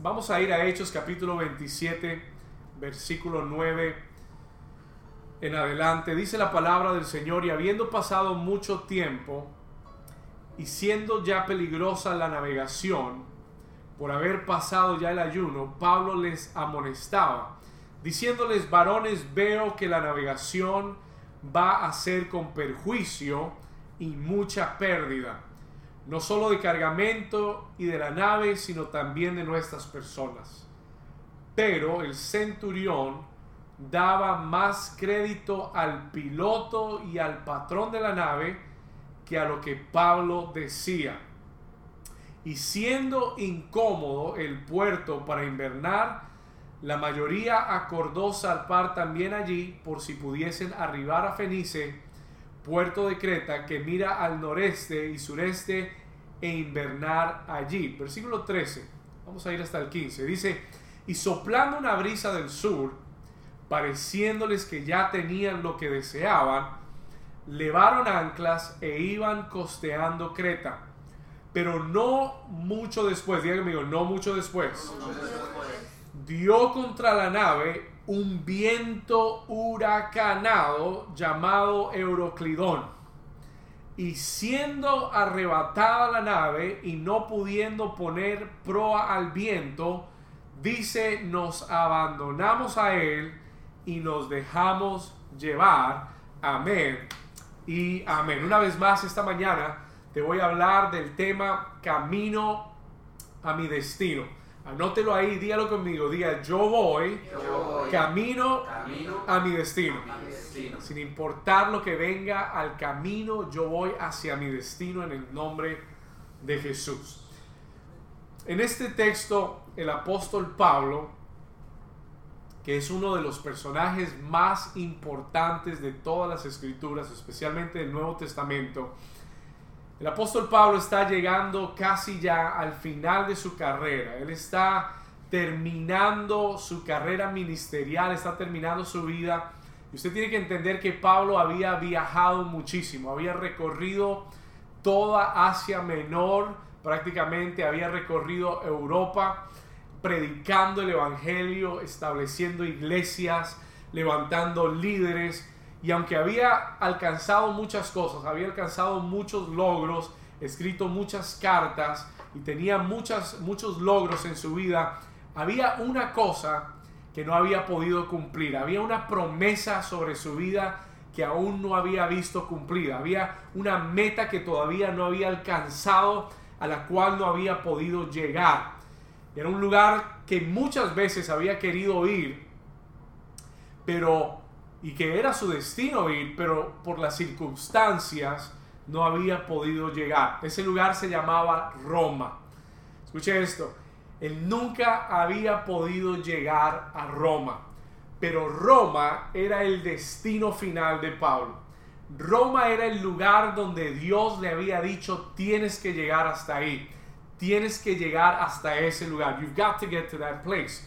Vamos a ir a Hechos capítulo 27, versículo 9 en adelante. Dice la palabra del Señor, y habiendo pasado mucho tiempo, y siendo ya peligrosa la navegación, por haber pasado ya el ayuno, Pablo les amonestaba, diciéndoles, varones, veo que la navegación va a ser con perjuicio y mucha pérdida no solo de cargamento y de la nave, sino también de nuestras personas. Pero el centurión daba más crédito al piloto y al patrón de la nave que a lo que Pablo decía. Y siendo incómodo el puerto para invernar, la mayoría acordó zarpar también allí por si pudiesen arribar a Fenice puerto de Creta que mira al noreste y sureste e invernar allí. Versículo 13, vamos a ir hasta el 15. Dice, y soplando una brisa del sur, pareciéndoles que ya tenían lo que deseaban, levaron anclas e iban costeando Creta. Pero no mucho después, díganme, no mucho después, dio contra la nave un viento huracanado llamado Euroclidón. Y siendo arrebatada la nave y no pudiendo poner proa al viento, dice, nos abandonamos a él y nos dejamos llevar. Amén. Y amén. Una vez más esta mañana te voy a hablar del tema camino a mi destino. Anótelo ahí, dígalo conmigo. Diga, yo voy, camino, a, mi destino. Sin importar lo que venga al camino, yo voy hacia mi destino en el nombre de Jesús. En este texto, el apóstol Pablo, que es uno de los personajes más importantes de todas las escrituras, especialmente del Nuevo Testamento, el apóstol Pablo está llegando casi ya al final de su carrera. Él está terminando su carrera ministerial, está terminando su vida. Y usted tiene que entender que Pablo había viajado muchísimo, había recorrido toda Asia Menor, prácticamente había recorrido Europa, predicando el Evangelio, estableciendo iglesias, levantando líderes y aunque había alcanzado muchas cosas, había alcanzado muchos logros, escrito muchas cartas y tenía muchas, muchos logros en su vida, había una cosa que no había podido cumplir. Había una promesa sobre su vida que aún no había visto cumplida. Había una meta que todavía no había alcanzado, a la cual no había podido llegar. Era un lugar que muchas veces había querido ir, pero y que era su destino ir, pero por las circunstancias no había podido llegar. Ese lugar se llamaba Roma. Escuche esto, él nunca había podido llegar a Roma, pero Roma era el destino final de Pablo. Roma era el lugar donde Dios le había dicho, tienes que llegar hasta ahí, tienes que llegar hasta ese lugar. You've got to get to that place.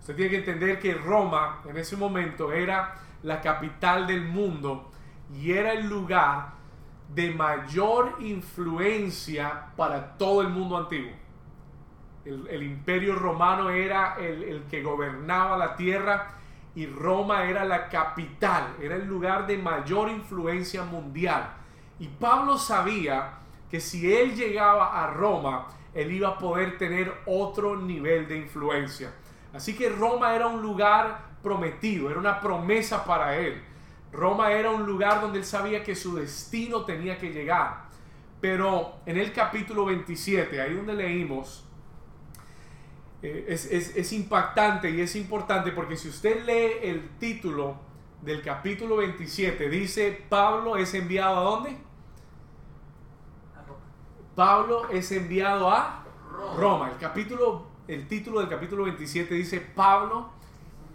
Usted tiene que entender que Roma en ese momento era la capital del mundo y era el lugar de mayor influencia para todo el mundo antiguo. El, imperio romano era el, el que gobernaba la tierra y Roma era la capital, era el lugar de mayor influencia mundial. Y Pablo sabía que si él llegaba a Roma, él iba a poder tener otro nivel de influencia. Así que Roma era un lugar prometido, era una promesa para él. Roma era un lugar donde él sabía que su destino tenía que llegar. Pero en el capítulo 27, ahí donde leímos, eh, es, impactante y es importante porque si usted lee el título del capítulo 27, dice, Pablo es enviado a dónde? Pablo es enviado a Roma. El capítulo, el título del capítulo 27 dice, Pablo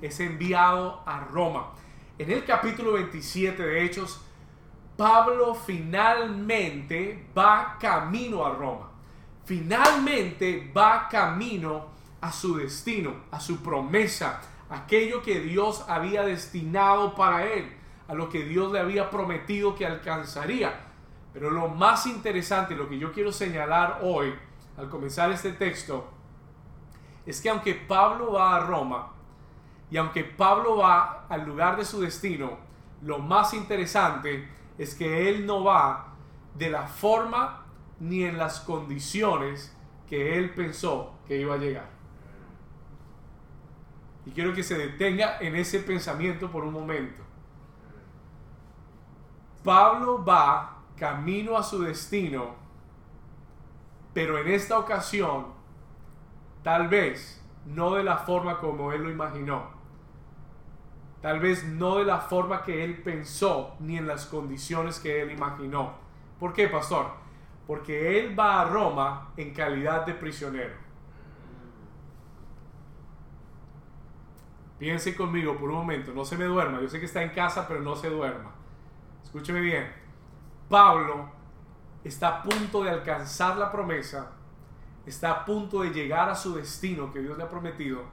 es enviado a Roma. En el capítulo 27 de Hechos, Pablo finalmente va camino a Roma. Finalmente va camino a su destino, a su promesa, aquello que Dios había destinado para él, a lo que Dios le había prometido que alcanzaría. Pero lo más interesante, lo que yo quiero señalar hoy, al comenzar este texto, es que aunque Pablo va a Roma y aunque Pablo va al lugar de su destino, lo más interesante es que él no va de la forma ni en las condiciones que él pensó que iba a llegar. Y quiero que se detenga en ese pensamiento por un momento. Pablo va camino a su destino, pero en esta ocasión, tal vez no de la forma como él lo imaginó. Tal vez no de la forma que él pensó, ni en las condiciones que él imaginó. ¿Por qué, pastor? Porque él va a Roma en calidad de prisionero. Piense conmigo por un momento, no se me duerma. Yo sé que está en casa, pero no se duerma. Escúcheme bien. Pablo está a punto de alcanzar la promesa, está a punto de llegar a su destino que Dios le ha prometido,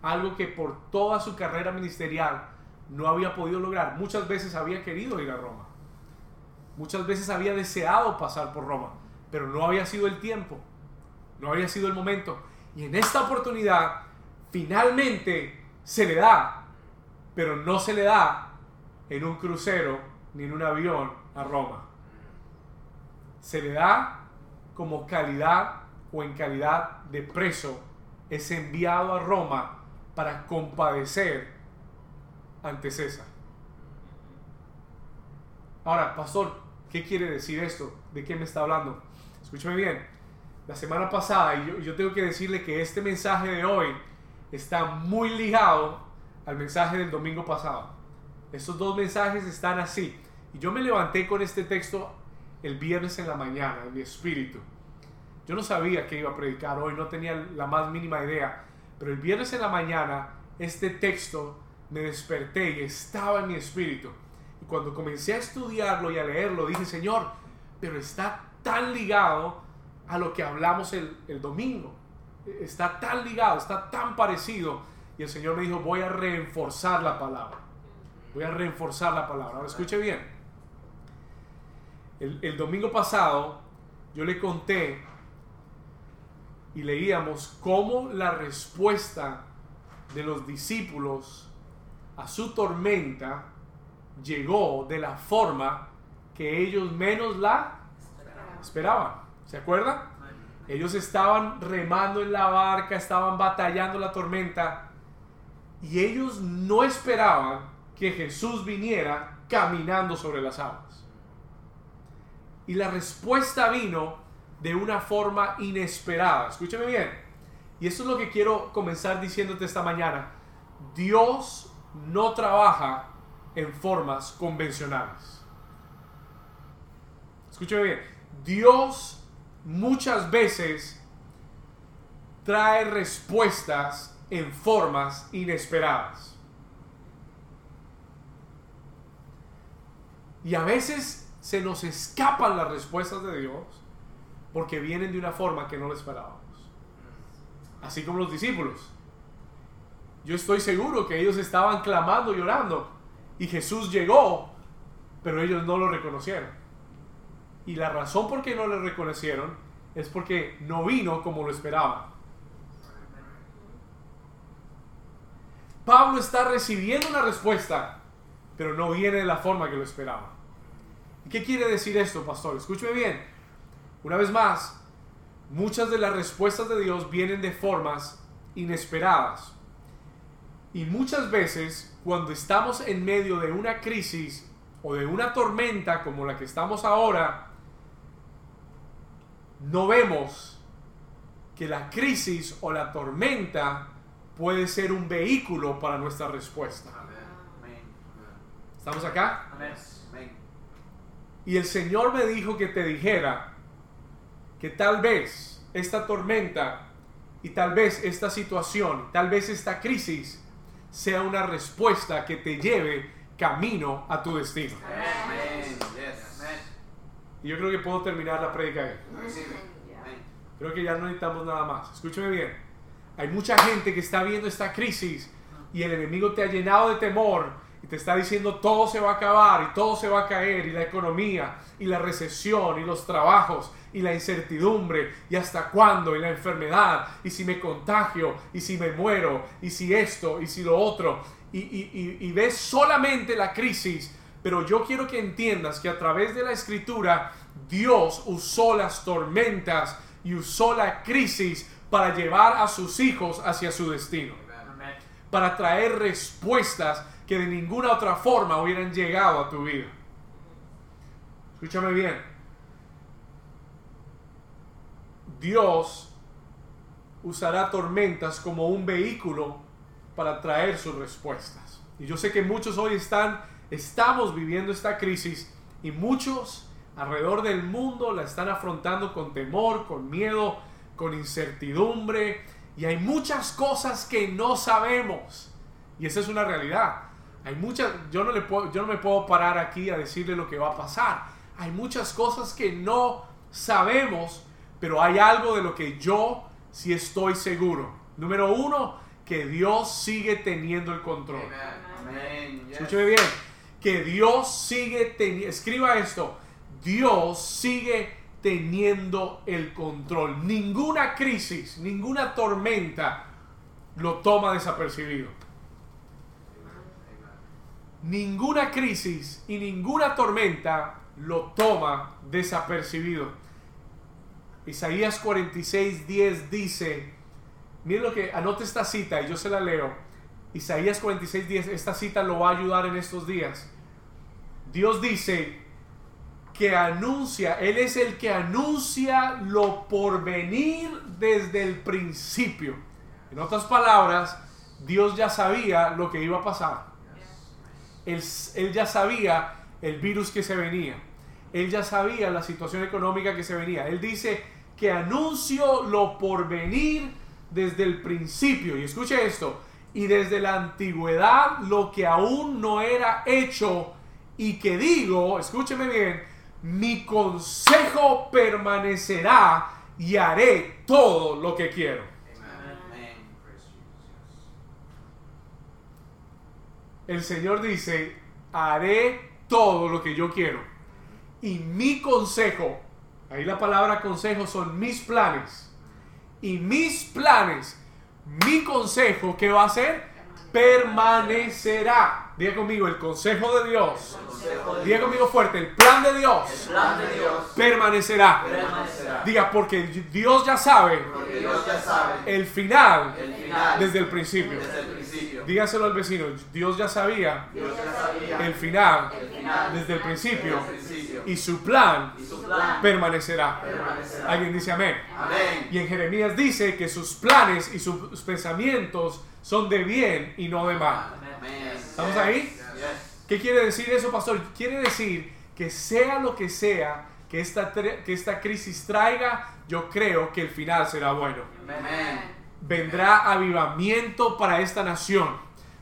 algo que por toda su carrera ministerial no había podido lograr. Muchas veces había querido ir a Roma, muchas veces había deseado pasar por Roma, pero no había sido el tiempo, no había sido el momento. Y en esta oportunidad, finalmente se le da, pero no se le da en un crucero ni en un avión a Roma se le da como calidad o en calidad de preso, es enviado a Roma para compadecer ante César. Ahora, pastor, ¿qué quiere decir esto? ¿De qué me está hablando? Escúcheme bien. La semana pasada, y yo, yo tengo que decirle que este mensaje de hoy está muy ligado al mensaje del domingo pasado. Estos dos mensajes están así. Y yo me levanté con este texto el viernes en la mañana, en mi espíritu. Yo no sabía que iba a predicar hoy, no tenía la más mínima idea, pero el viernes en la mañana este texto me desperté y estaba en mi espíritu. Y cuando comencé a estudiarlo y a leerlo, dije, Señor, pero está tan ligado a lo que hablamos el, el domingo. Está tan ligado, está tan parecido. Y el Señor me dijo, voy a reforzar la palabra. Voy a reforzar la palabra. Ahora escuche bien. El, domingo pasado yo le conté y leíamos cómo la respuesta de los discípulos a su tormenta llegó de la forma que ellos menos la esperaban. ¿Se acuerdan? Ellos estaban remando en la barca, estaban batallando la tormenta y ellos no esperaban que Jesús viniera caminando sobre las aguas. Y la respuesta vino de una forma inesperada. Escúchame bien. Y esto es lo que quiero comenzar diciéndote esta mañana. Dios no trabaja en formas convencionales. Escúchame bien. Dios muchas veces trae respuestas en formas inesperadas. Y a veces se nos escapan las respuestas de Dios porque vienen de una forma que no lo esperábamos. Así como los discípulos. Yo estoy seguro que ellos estaban clamando y orando y Jesús llegó, pero ellos no lo reconocieron. Y la razón por qué no lo reconocieron es porque no vino como lo esperaban. Pablo está recibiendo una respuesta, pero no viene de la forma que lo esperaba. ¿Qué quiere decir esto, pastor? Escúcheme bien. Una vez más, muchas de las respuestas de Dios vienen de formas inesperadas. Y muchas veces, cuando estamos en medio de una crisis o de una tormenta como la que estamos ahora, no vemos que la crisis o la tormenta puede ser un vehículo para nuestra respuesta. ¿Estamos acá? Y el Señor me dijo que te dijera que tal vez esta tormenta y tal vez esta situación, tal vez esta crisis sea una respuesta que te lleve camino a tu destino. Y yo creo que puedo terminar la predica ahí. Creo que ya no necesitamos nada más. Escúcheme bien. Hay mucha gente que está viendo esta crisis y el enemigo te ha llenado de temor y te está diciendo todo se va a acabar y todo se va a caer y la economía y la recesión y los trabajos y la incertidumbre y hasta cuándo y la enfermedad y si me contagio y si me muero y si esto y si lo otro y, y, y, ves solamente la crisis, pero yo quiero que entiendas que a través de la escritura Dios usó las tormentas y usó la crisis para llevar a sus hijos hacia su destino, para traer respuestas que de ninguna otra forma hubieran llegado a tu vida. Escúchame bien. Dios usará tormentas como un vehículo para traer sus respuestas. Y yo sé que muchos hoy están, estamos viviendo esta crisis y muchos alrededor del mundo la están afrontando con temor, con miedo, con incertidumbre. Y hay muchas cosas que no sabemos. Y esa es una realidad. Hay muchas, yo no, le puedo, yo no me puedo parar aquí a decirle lo que va a pasar. Hay muchas cosas que no sabemos, pero hay algo de lo que yo sí estoy seguro. Número uno, que Dios sigue teniendo el control. Escúcheme bien, que Dios sigue teniendo, escriba esto, Dios sigue teniendo el control. Ninguna crisis, ninguna tormenta lo toma desapercibido. Ninguna crisis y ninguna tormenta lo toma desapercibido. Isaías 46, 10 dice, Miren lo que, anote esta cita y yo se la leo. Isaías 46, 10, esta cita lo va a ayudar en estos días. Dios dice que anuncia, Él es el que anuncia lo por venir desde el principio. En otras palabras, Dios ya sabía lo que iba a pasar. Él, ya sabía el virus que se venía. Él ya sabía la situación económica que se venía. Él dice que anuncio lo por venir desde el principio, y escuche esto, y desde la antigüedad lo que aún no era hecho, y que digo, escúcheme bien, mi consejo permanecerá y haré todo lo que quiero. El Señor dice, haré todo lo que yo quiero. Y mi consejo, ahí la palabra consejo son mis planes y mis planes, mi consejo, ¿qué va a hacer? Permanecerá. Diga conmigo, el consejo de Dios. Diga conmigo fuerte, el plan de Dios, permanecerá. Diga, porque Dios ya sabe, el, final, desde el principio. Dígaselo al vecino, Dios ya sabía, el, final, desde el principio, y su plan, permanecerá. Alguien dice amén. Y en Jeremías dice que sus planes y sus pensamientos son de bien y no de mal. ¿Estamos ahí? ¿Qué quiere decir eso, pastor? Quiere decir que sea lo que sea que esta, que esta crisis traiga, yo creo que el final será bueno. Vendrá avivamiento para esta nación.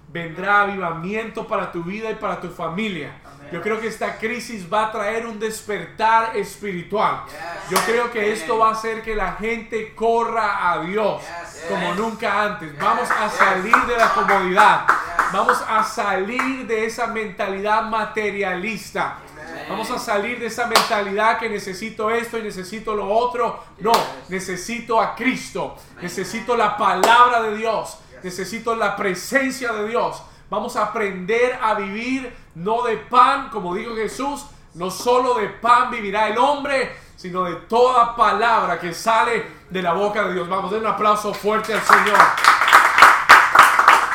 Vendrá avivamiento para tu vida y para tu familia. Yo creo que esta crisis va a traer un despertar espiritual. Yo creo que esto va a hacer que la gente corra a Dios como nunca antes. Vamos a salir de la comodidad. Vamos a salir de esa mentalidad materialista. Vamos a salir de esa mentalidad que necesito esto y necesito lo otro. No, necesito a Cristo. Necesito la palabra de Dios. Necesito la presencia de Dios. Vamos a aprender a vivir no de pan, como dijo Jesús, no solo de pan vivirá el hombre, sino de toda palabra que sale de la boca de Dios. Vamos, den un aplauso fuerte al Señor.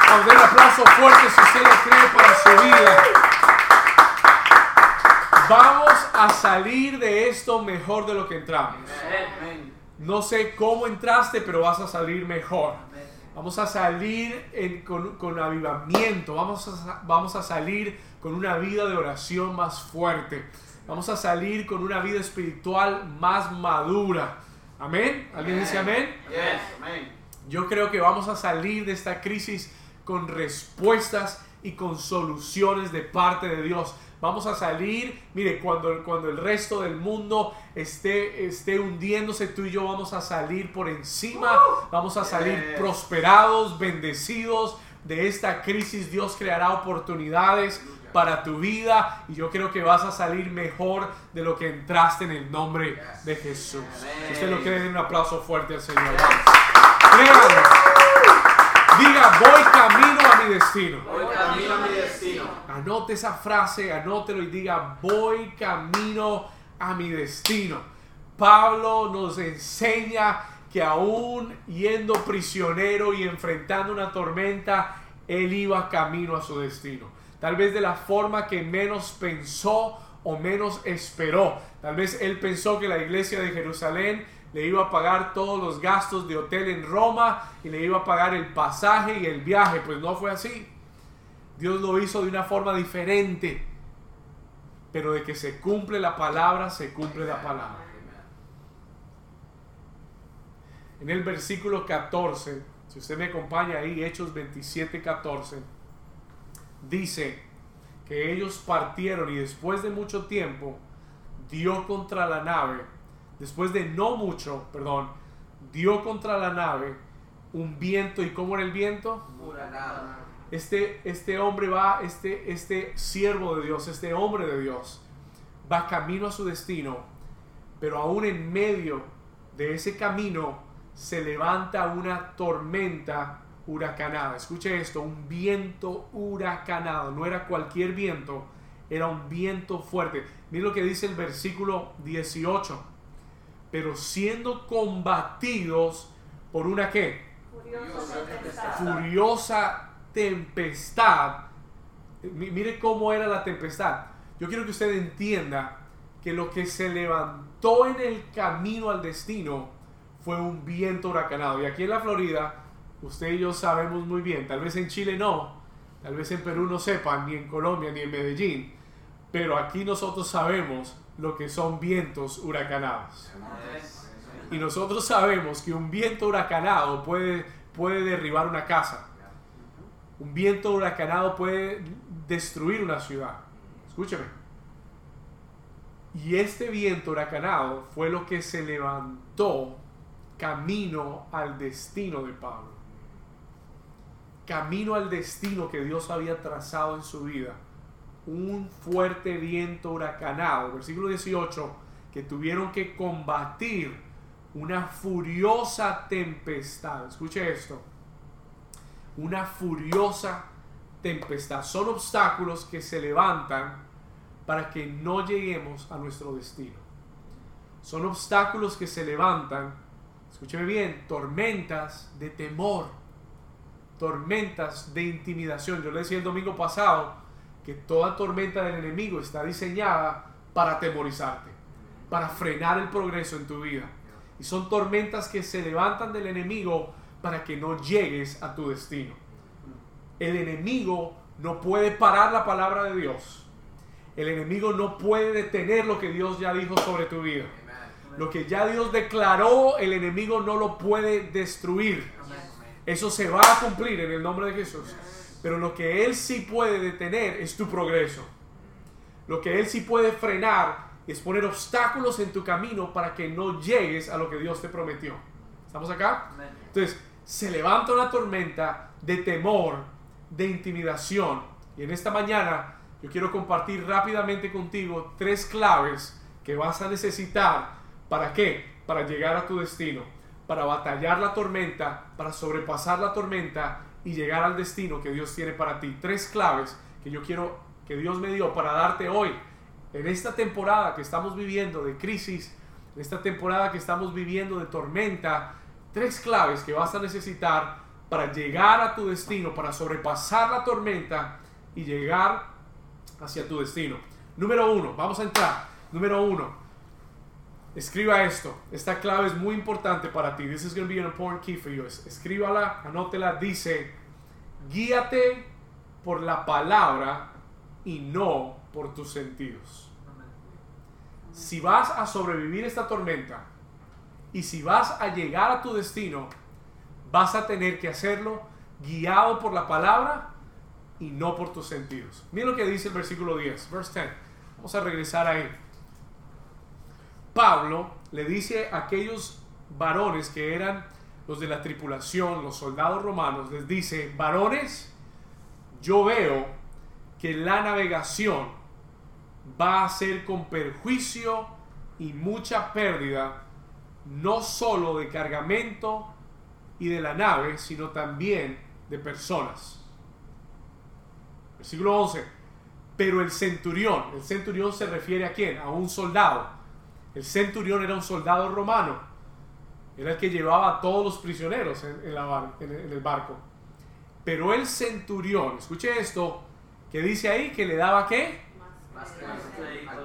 Vamos, den un aplauso fuerte si usted lo cree para su vida. Vamos a salir de esto mejor de lo que entramos. No sé cómo entraste, pero vas a salir mejor. Vamos a salir con, avivamiento. Vamos a, vamos a salir con una vida de oración más fuerte. Vamos a salir con una vida espiritual más madura. Amén. ¿Alguien dice amén? Yo creo que vamos a salir de esta crisis con respuestas y con soluciones de parte de Dios. Vamos a salir, mire, cuando, cuando el resto del mundo esté, esté hundiéndose, tú y yo vamos a salir por encima, vamos a salir prosperados, bendecidos, de esta crisis Dios creará oportunidades para tu vida y yo creo que vas a salir mejor de lo que entraste en el nombre de Jesús. Si usted lo cree, den un aplauso fuerte al Señor. Créanlo. Diga, voy camino a mi destino. Voy camino a mi destino. Anote esa frase, anótelo y diga, voy camino a mi destino. Pablo nos enseña que aún yendo prisionero y enfrentando una tormenta, él iba camino a su destino. Tal vez de la forma que menos pensó o menos esperó. Tal vez él pensó que la iglesia de Jerusalén le iba a pagar todos los gastos de hotel en Roma y le iba a pagar el pasaje y el viaje. Pues no fue así. Dios lo hizo de una forma diferente. Pero de que se cumple la palabra, se cumple la palabra. En el versículo 14, si usted me acompaña ahí, Hechos 27, 14, dice que ellos partieron y después de mucho tiempo dio contra la nave, después de no mucho, perdón, dio contra la nave un viento. ¿Y cómo era el viento? Este, este hombre va, este, este siervo de Dios, este hombre de Dios, va camino a su destino, pero aún en medio de ese camino se levanta una tormenta huracanada. Escuche esto, un viento huracanado. No era cualquier viento, era un viento fuerte. Mira lo que dice el versículo 18. Pero siendo combatidos por una qué? Furiosa tempestad. Furiosa tempestad. Mire cómo era la tempestad. Yo quiero que usted entienda que lo que se levantó en el camino al destino fue un viento huracanado. Y aquí en la Florida, usted y yo sabemos muy bien, tal vez en Chile no, tal vez en Perú no sepan, ni en Colombia, ni en Medellín, pero aquí nosotros sabemos lo que son vientos huracanados. Y nosotros sabemos que un viento huracanado puede, puede derribar una casa. Un viento huracanado puede destruir una ciudad. Escúcheme. Y este viento huracanado fue lo que se levantó camino al destino de Pablo. Camino al destino que Dios había trazado en su vida. Un fuerte viento huracanado, versículo 18, que tuvieron que combatir una furiosa tempestad. Escuche esto. Una furiosa tempestad. Son obstáculos que se levantan para que no lleguemos a nuestro destino. Son obstáculos que se levantan escúcheme bien, tormentas de temor, tormentas de intimidación. Yo le decía el domingo pasado que toda tormenta del enemigo está diseñada para atemorizarte, para frenar el progreso en tu vida. Y son tormentas que se levantan del enemigo para que no llegues a tu destino. El enemigo no puede parar la palabra de Dios. El enemigo no puede detener lo que Dios ya dijo sobre tu vida. Lo que ya Dios declaró, el enemigo no lo puede destruir. Eso se va a cumplir en el nombre de Jesús. Pero lo que Él sí puede detener es tu progreso. Lo que Él sí puede frenar es poner obstáculos en tu camino para que no llegues a lo que Dios te prometió. ¿Estamos acá? Entonces, se levanta una tormenta de temor, de intimidación. Y en esta mañana yo quiero compartir rápidamente contigo tres claves que vas a necesitar ¿Para qué? Para llegar a tu destino, para batallar la tormenta, para sobrepasar la tormenta y llegar al destino que Dios tiene para ti. Tres claves que yo quiero que Dios me dio para darte hoy, en esta temporada que estamos viviendo de crisis, en esta temporada que estamos viviendo de tormenta, tres claves que vas a necesitar para llegar a tu destino, para sobrepasar la tormenta y llegar hacia tu destino. Número uno, vamos a entrar. Número uno, Escriba esto. Esta clave es muy importante para ti. This is going to be an important key for you. Escríbala, anótela. Dice, guíate por la palabra y no por tus sentidos. Si vas a sobrevivir esta tormenta y si vas a llegar a tu destino, vas a tener que hacerlo guiado por la palabra y no por tus sentidos. Mira lo que dice el versículo 10, verse 10. Vamos a regresar ahí. Pablo le dice a aquellos varones que eran los de la tripulación, los soldados romanos, les dice, varones, yo veo que la navegación va a ser con perjuicio y mucha pérdida, no solo de cargamento y de la nave, sino también de personas. Versículo 11. Pero el centurión, el centurión se refiere a quién? A un soldado. El centurión era un soldado romano. Era el que llevaba a todos los prisioneros en, la en el barco. Pero el centurión, escuche esto, que dice ahí que le daba qué?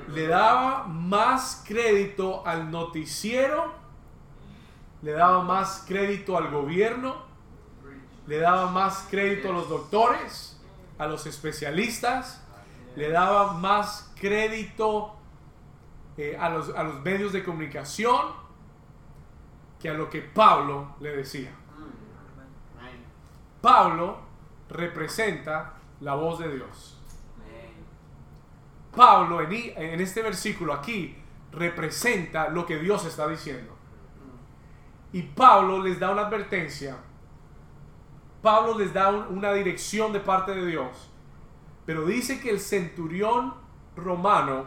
Le daba más crédito al noticiero, le daba más crédito al gobierno, le daba más crédito a los doctores, a los especialistas, le daba más crédito eh, a, los, a los medios de comunicación que a lo que Pablo le decía. Pablo representa la voz de Dios. Pablo en, este versículo aquí representa lo que Dios está diciendo. Y Pablo les da una advertencia. Pablo les da una dirección de parte de Dios. Pero dice que el centurión romano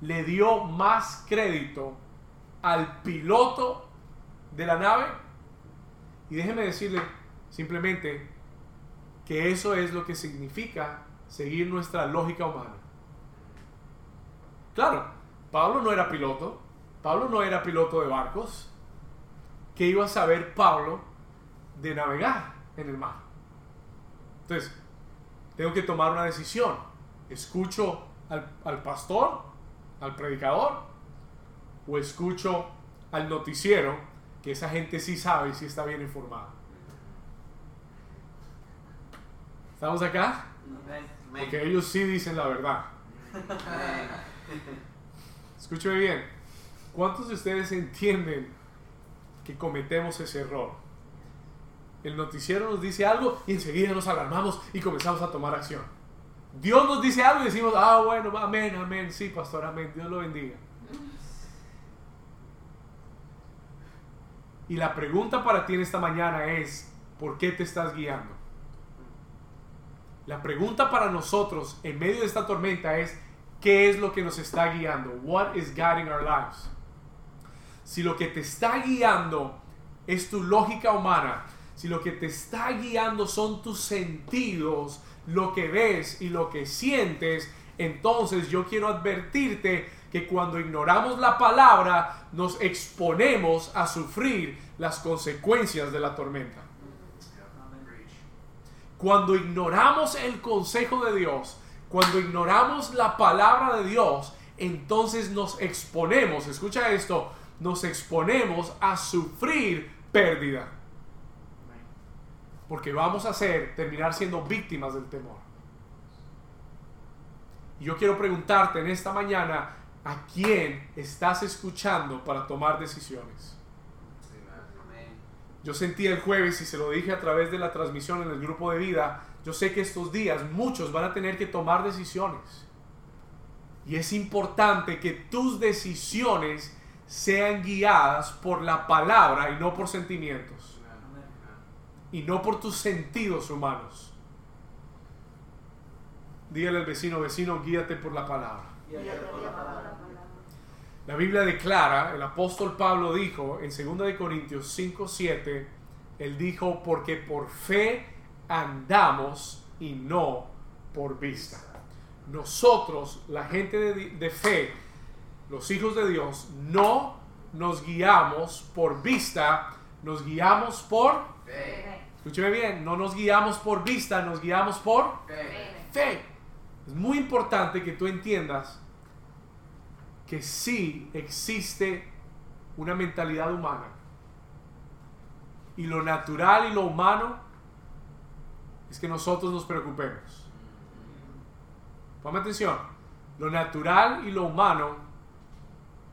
le dio más crédito al piloto de la nave. Y déjeme decirle simplemente que eso es lo que significa seguir nuestra lógica humana. Claro, Pablo no era piloto, Pablo no era piloto de barcos. ¿Qué iba a saber Pablo de navegar en el mar? Entonces, tengo que tomar una decisión. ¿Escucho al, al pastor, al predicador, o escucho al noticiero, que esa gente sí sabe y sí está bien informada? ¿Estamos acá? Porque ellos sí dicen la verdad. Escúcheme bien. ¿Cuántos de ustedes entienden que cometemos ese error? El noticiero nos dice algo y enseguida nos alarmamos y comenzamos a tomar acción. Dios nos dice algo y decimos, ah, bueno, amén, amén, sí, pastor, amén, Dios lo bendiga. Y la pregunta para ti en esta mañana es, ¿por qué te estás guiando? La pregunta para nosotros en medio de esta tormenta es, ¿qué es lo que nos está guiando? What is guiding our lives? Si lo que te está guiando es tu lógica humana, si lo que te está guiando son tus sentidos, lo que ves y lo que sientes, entonces yo quiero advertirte que cuando ignoramos la palabra nos exponemos a sufrir las consecuencias de la tormenta. Cuando ignoramos el consejo de Dios, cuando ignoramos la palabra de Dios, entonces nos exponemos, escucha esto, nos exponemos a sufrir pérdida. Porque vamos a ser, terminar siendo víctimas del temor. Y yo quiero preguntarte en esta mañana, ¿a quién estás escuchando para tomar decisiones? Yo sentí el jueves y se lo dije a través de la transmisión en el grupo de vida, yo sé que estos días muchos van a tener que tomar decisiones. Y es importante que tus decisiones sean guiadas por la palabra y no por sentimientos. Y no por tus sentidos humanos. Dígale al vecino, vecino, guíate por la palabra. La Biblia declara, el apóstol Pablo dijo en 2 Corintios 5, 7, él dijo, porque por fe andamos y no por vista. Nosotros, la gente de, fe, los hijos de Dios, no nos guiamos por vista, nos guiamos por fe. Escúcheme bien, no nos guiamos por vista, nos guiamos por fe. Es muy importante que tú entiendas que sí existe una mentalidad humana. Y lo natural y lo humano es que nosotros nos preocupemos. Ponme atención. Lo natural y lo humano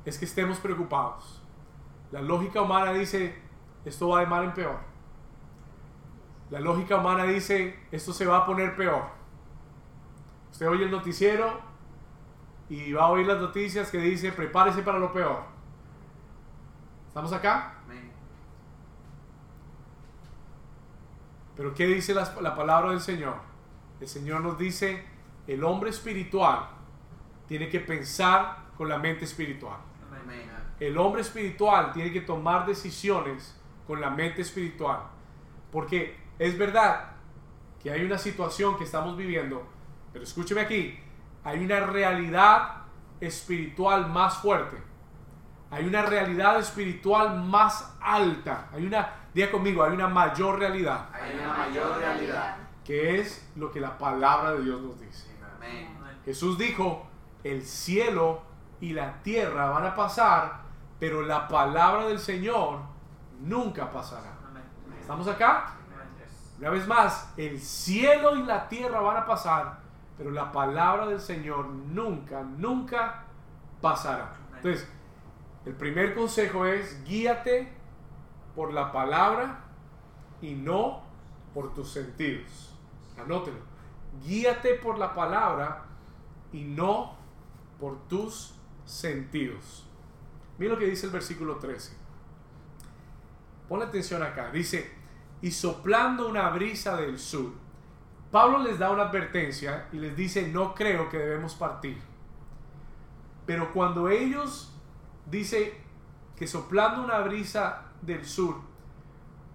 es que estemos preocupados. La lógica humana dice, esto va de mal en peor. La lógica humana dice, esto se va a poner peor. Usted oye el noticiero y va a oír las noticias que dice prepárese para lo peor. ¿Estamos acá? Pero ¿qué dice la, la palabra del Señor? El Señor nos dice, el hombre espiritual tiene que pensar con la mente espiritual. El hombre espiritual tiene que tomar decisiones con la mente espiritual. Porque es verdad que hay una situación que estamos viviendo, pero escúcheme aquí, hay una realidad espiritual más fuerte. Hay una realidad espiritual más alta. Hay una, diga conmigo, hay una mayor realidad, Hay una mayor realidad. que es lo que la palabra de Dios nos dice. Amén. Jesús dijo, el cielo y la tierra van a pasar, pero la palabra del Señor nunca pasará. ¿Estamos acá? Una vez más, el cielo y la tierra van a pasar, pero la palabra del Señor nunca, nunca pasará. Entonces, el primer consejo es guíate por la palabra y no por tus sentidos. Anótelo. Guíate por la palabra y no por tus sentidos. Mira lo que dice el versículo 13. Ponle atención acá. Dice, y soplando una brisa del sur. Pablo les da una advertencia y les dice, no creo que debemos partir. Pero cuando ellos, dice que soplando una brisa del sur,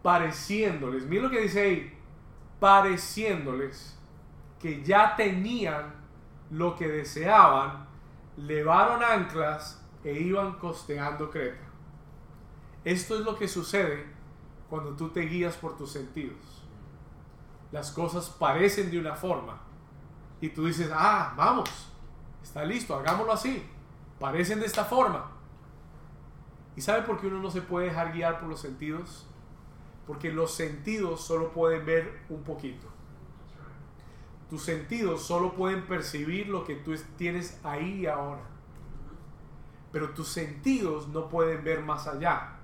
pareciéndoles, mira lo que dice ahí, pareciéndoles que ya tenían lo que deseaban, levaron anclas e iban costeando Creta. Esto es lo que sucede cuando tú te guías por tus sentidos. Las cosas parecen de una forma y tú dices, ah, vamos, está listo, hagámoslo así. Parecen de esta forma. ¿Y sabe por qué uno no se puede dejar guiar por los sentidos? Porque los sentidos solo pueden ver un poquito. Tus sentidos solo pueden percibir lo que tú tienes ahí y ahora. Pero tus sentidos no pueden ver más allá.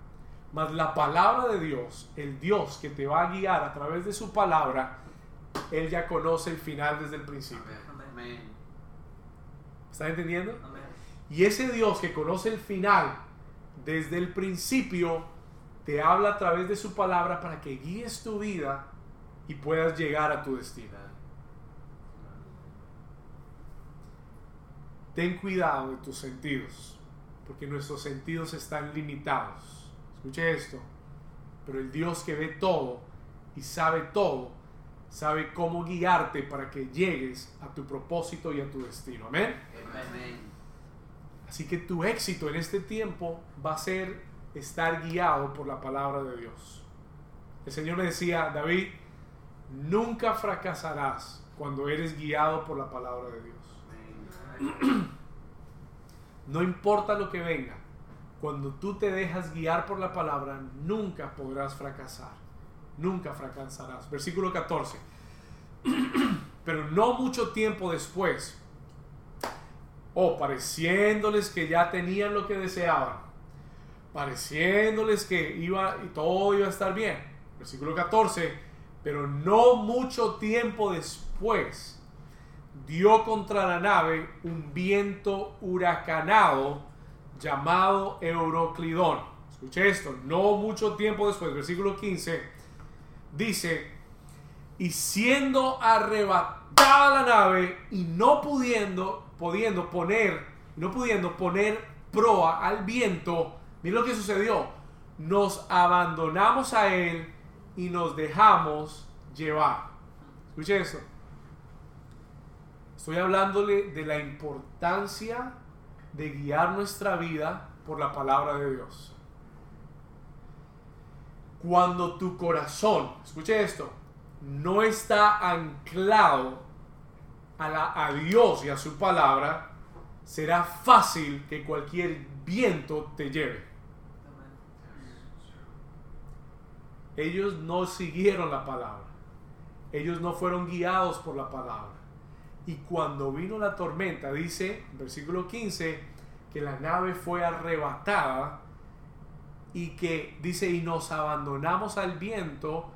Mas la palabra de Dios, el Dios que te va a guiar a través de su palabra, Él ya conoce el final desde el principio. Amén. ¿Están entendiendo? Y ese Dios que conoce el final desde el principio, te habla a través de su palabra para que guíes tu vida y puedas llegar a tu destino. Ten cuidado de tus sentidos, porque nuestros sentidos están limitados. Escuche esto, pero el Dios que ve todo y sabe todo, sabe cómo guiarte para que llegues a tu propósito y a tu destino. Amén. Amén. Así que tu éxito en este tiempo va a ser estar guiado por la palabra de Dios. El Señor me decía, David, nunca fracasarás cuando eres guiado por la palabra de Dios. No importa lo que venga, cuando tú te dejas guiar por la palabra, nunca podrás fracasar. Nunca fracasarás. Versículo 14. Pero no mucho tiempo después, o pareciéndoles que ya tenían lo que deseaban, pareciéndoles que iba y todo iba a estar bien. Versículo 14, pero no mucho tiempo después dio contra la nave un viento huracanado llamado Euroclidón. Escuche esto, no mucho tiempo después, versículo 15, dice, y siendo arrebatada la nave y no pudiendo, pudiendo poner, no pudiendo poner proa al viento, mira lo que sucedió, nos abandonamos a él y nos dejamos llevar. Escuche esto. Estoy hablándole de la importancia de guiar nuestra vida por la palabra de Dios. Cuando tu corazón, escuche esto, no está anclado a, la, Dios y a su palabra, será fácil que cualquier viento te lleve. Ellos no siguieron la palabra. Ellos no fueron guiados por la palabra. Y cuando vino la tormenta, dice, versículo 15, que la nave fue arrebatada y que dice, y nos abandonamos al viento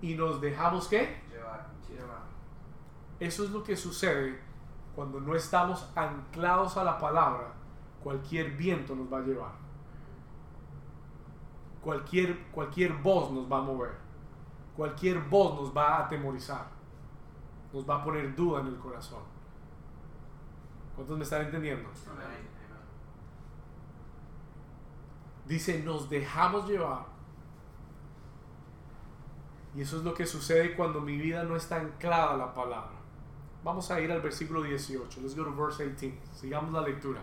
y nos dejamos qué? Llevar. Llevar. Eso es lo que sucede cuando no estamos anclados a la palabra. Cualquier viento nos va a llevar. Cualquier, cualquier voz nos va a mover. cualquier voz nos va a atemorizar, nos va a poner duda en el corazón. ¿Cuántos me están entendiendo? Dice, nos dejamos llevar. Y eso es lo que sucede cuando mi vida no está anclada a la palabra. Vamos a ir al versículo 18. Let's go to verse 18. Sigamos la lectura.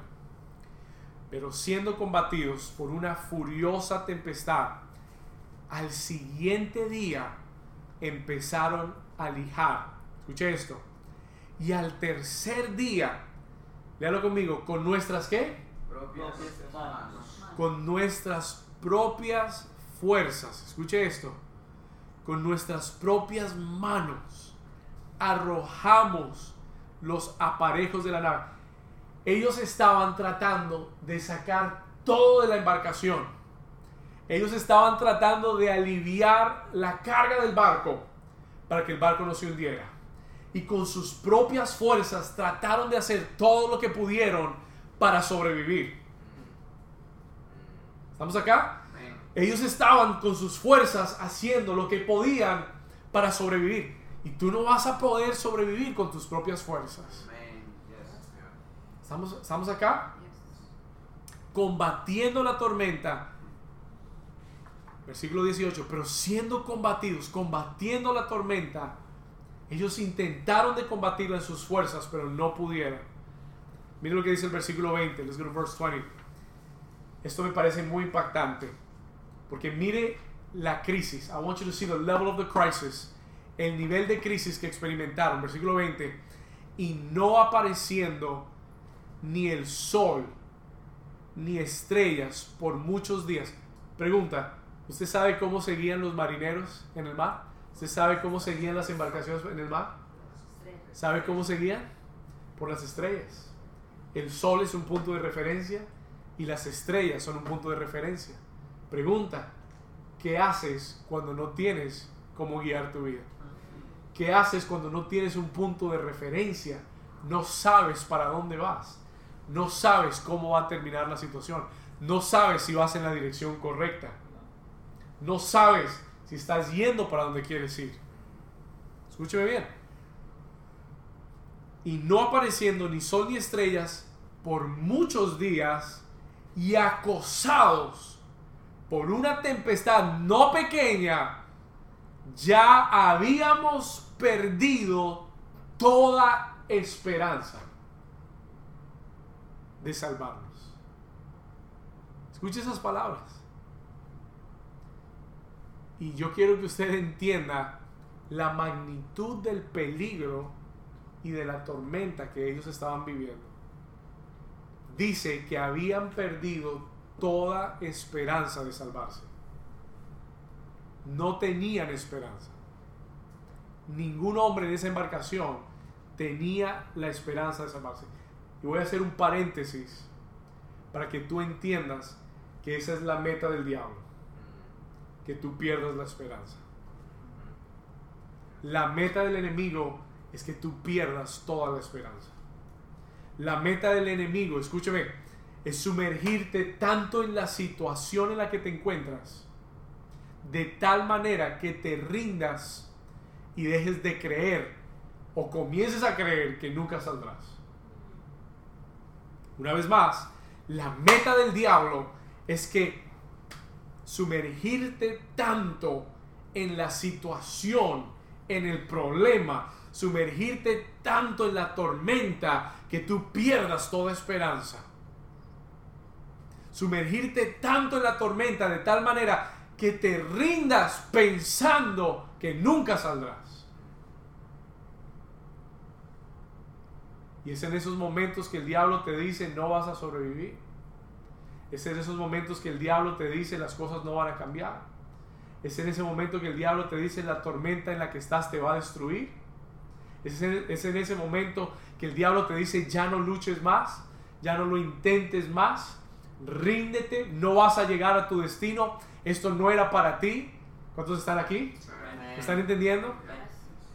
Pero siendo combatidos por una furiosa tempestad, al siguiente día empezaron a lijar. Escuche esto. Y al tercer día, léalo conmigo, con nuestras qué? Propias manos. con nuestras propias fuerzas, escuche esto, con nuestras propias manos arrojamos los aparejos de la nave. Ellos estaban tratando de sacar todo de la embarcación. Ellos estaban tratando de aliviar la carga del barco para que el barco no se hundiera. Y con sus propias fuerzas trataron de hacer todo lo que pudieron para sobrevivir. ¿Estamos acá? Ellos estaban con sus fuerzas haciendo lo que podían para sobrevivir. Y tú no vas a poder sobrevivir con tus propias fuerzas. ¿Estamos, estamos acá? Combatiendo la tormenta. Versículo 18. Pero siendo combatidos, combatiendo la tormenta, ellos intentaron de combatirla en sus fuerzas, pero no pudieron. Mira lo que dice el versículo 20. Let's go to verse 20. Esto me parece muy impactante. Porque mire la crisis. I want you to see the level of the crisis. El nivel de crisis que experimentaron. Versículo 20. Y no apareciendo ni el sol ni estrellas por muchos días. Pregunta, ¿usted sabe cómo seguían los marineros en el mar? ¿Usted sabe cómo seguían las embarcaciones en el mar? ¿Sabe cómo seguían? Por las estrellas. El sol es un punto de referencia y las estrellas son un punto de referencia. Pregunta, ¿qué haces cuando no tienes cómo guiar tu vida? ¿Qué haces cuando no tienes un punto de referencia? No sabes para dónde vas. No sabes cómo va a terminar la situación. No sabes si vas en la dirección correcta. No sabes si estás yendo para donde quieres ir. Escúcheme bien. Y no apareciendo ni sol ni estrellas por muchos días y acosados por una tempestad no pequeña, ya habíamos perdido toda esperanza de salvarnos. Escuche esas palabras. Y yo quiero que usted entienda la magnitud del peligro y de la tormenta que ellos estaban viviendo. Dice que habían perdido toda esperanza de salvarse. No tenían esperanza. Ningún hombre en esa embarcación tenía la esperanza de salvarse. Y voy a hacer un paréntesis para que tú entiendas que esa es la meta del diablo. Que tú pierdas la esperanza. La meta del enemigo es que tú pierdas toda la esperanza. La meta del enemigo, escúcheme, es sumergirte tanto en la situación en la que te encuentras, de tal manera que te rindas y dejes de creer o comiences a creer que nunca saldrás. Una vez más, la meta del diablo es que sumergirte tanto en la situación, en el problema, sumergirte tanto en la tormenta que tú pierdas toda esperanza. Sumergirte tanto en la tormenta de tal manera que te rindas pensando que nunca saldrás. Y es en esos momentos que el diablo te dice no vas a sobrevivir. Es en esos momentos que el diablo te dice las cosas no van a cambiar. Es en ese momento que el diablo te dice la tormenta en la que estás te va a destruir. Es en, es en ese momento que el diablo te dice ya no luches más, ya no lo intentes más, ríndete, no vas a llegar a tu destino, esto no era para ti. ¿Cuántos están aquí? ¿Están entendiendo?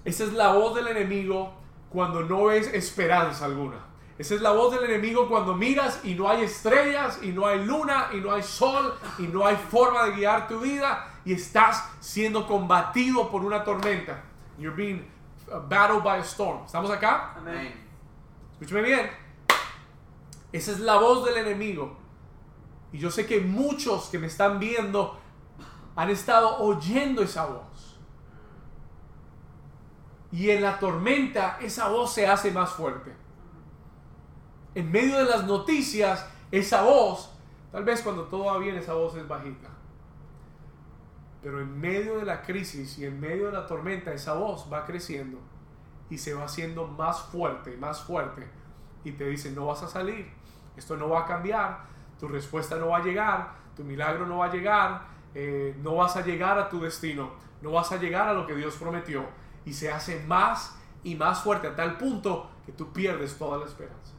Esa es la voz del enemigo cuando no ves esperanza alguna. Esa es la voz del enemigo cuando miras y no hay estrellas, y no hay luna, y no hay sol, y no hay forma de guiar tu vida. y estás siendo combatido por una tormenta. You're being uh, battled by a storm. ¿Estamos acá? Amen. Escúcheme bien. Esa es la voz del enemigo. Y yo sé que muchos que me están viendo han estado oyendo esa voz. Y en la tormenta esa voz se hace más fuerte. En medio de las noticias, esa voz, tal vez cuando todo va bien, esa voz es bajita. Pero en medio de la crisis y en medio de la tormenta, esa voz va creciendo y se va haciendo más fuerte, más fuerte. Y te dice, no vas a salir, esto no va a cambiar, tu respuesta no va a llegar, tu milagro no va a llegar, eh, no vas a llegar a tu destino, no vas a llegar a lo que Dios prometió. Y se hace más y más fuerte a tal punto que tú pierdes toda la esperanza.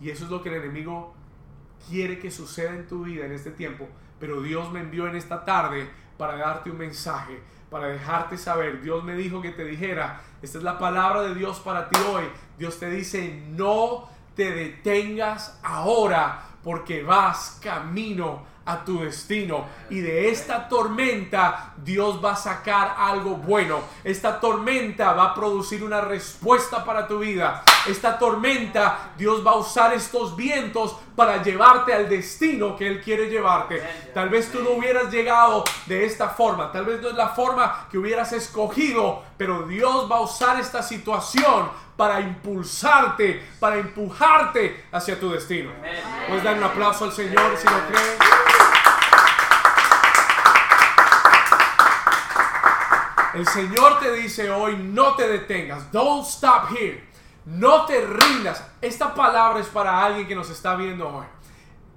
Y eso es lo que el enemigo quiere que suceda en tu vida en este tiempo. Pero Dios me envió en esta tarde para darte un mensaje, para dejarte saber. Dios me dijo que te dijera, esta es la palabra de Dios para ti hoy. Dios te dice, no te detengas ahora porque vas camino a tu destino. Y de esta tormenta Dios va a sacar algo bueno. Esta tormenta va a producir una respuesta para tu vida. Esta tormenta Dios va a usar estos vientos para llevarte al destino que Él quiere llevarte. Tal vez tú no hubieras llegado de esta forma. Tal vez no es la forma que hubieras escogido. Pero Dios va a usar esta situación para impulsarte, para empujarte hacia tu destino. Puedes dar un aplauso al Señor si lo crees. El Señor te dice hoy, no te detengas. Don't stop here. No te rindas. Esta palabra es para alguien que nos está viendo hoy.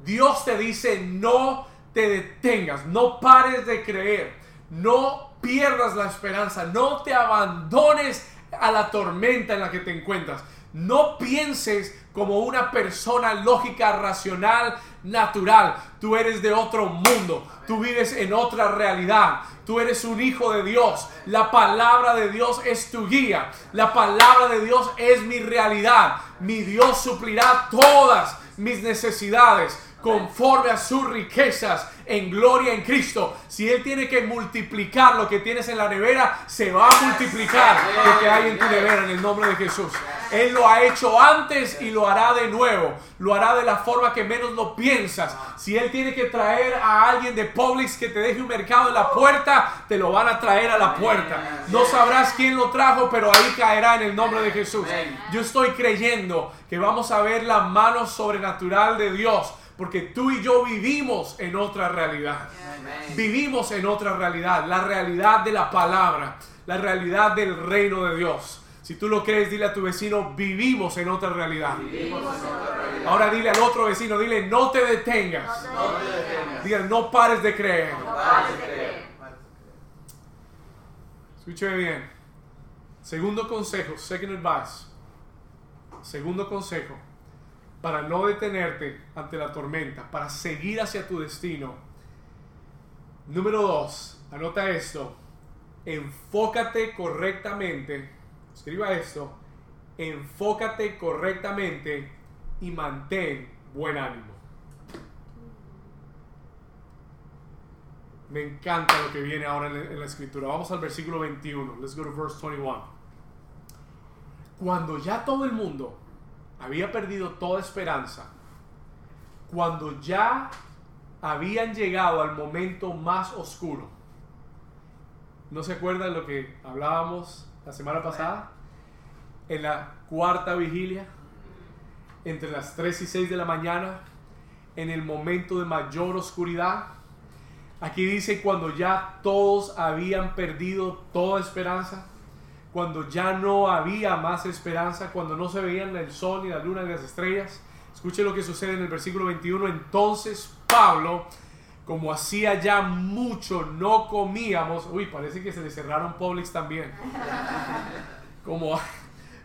Dios te dice, no te detengas. No pares de creer. No pierdas la esperanza. No te abandones a la tormenta en la que te encuentras. No pienses como una persona lógica, racional, natural. Tú eres de otro mundo. Tú vives en otra realidad. Tú eres un hijo de Dios. La palabra de Dios es tu guía. La palabra de Dios es mi realidad. Mi Dios suplirá todas mis necesidades conforme a sus riquezas en gloria en Cristo. Si Él tiene que multiplicar lo que tienes en la nevera, se va a multiplicar lo que hay en tu nevera en el nombre de Jesús. Él lo ha hecho antes y lo hará de nuevo. Lo hará de la forma que menos lo piensas. Si Él tiene que traer a alguien de Publix que te deje un mercado en la puerta, te lo van a traer a la puerta. No sabrás quién lo trajo, pero ahí caerá en el nombre de Jesús. Yo estoy creyendo que vamos a ver la mano sobrenatural de Dios. Porque tú y yo vivimos en otra realidad. Vivimos en otra realidad. La realidad de la palabra. La realidad del reino de Dios. Si tú lo crees, dile a tu vecino, vivimos en otra realidad. Ahora dile al otro vecino, dile, no te detengas. Dile, no pares de creer. Escúcheme bien. Segundo consejo, second advice. Segundo consejo, para no detenerte ante la tormenta, para seguir hacia tu destino. Número dos, anota esto. Enfócate correctamente. Escriba esto. Enfócate correctamente y mantén buen ánimo. Me encanta lo que viene ahora en la, escritura. Vamos al versículo 21. Let's go to verse 21. Cuando ya todo el mundo había perdido toda esperanza, cuando ya habían llegado al momento más oscuro. ¿No se acuerdan lo que hablábamos la semana pasada? En la cuarta vigilia, entre las 3 y 6 de la mañana, en el momento de mayor oscuridad. Aquí dice cuando ya todos habían perdido toda esperanza, cuando ya no había más esperanza, cuando no se veían el sol ni la luna ni las estrellas. Escuche lo que sucede en el versículo 21. Entonces Pablo, como hacía ya mucho, no comíamos. Uy, parece que se le cerraron Publix también. Como,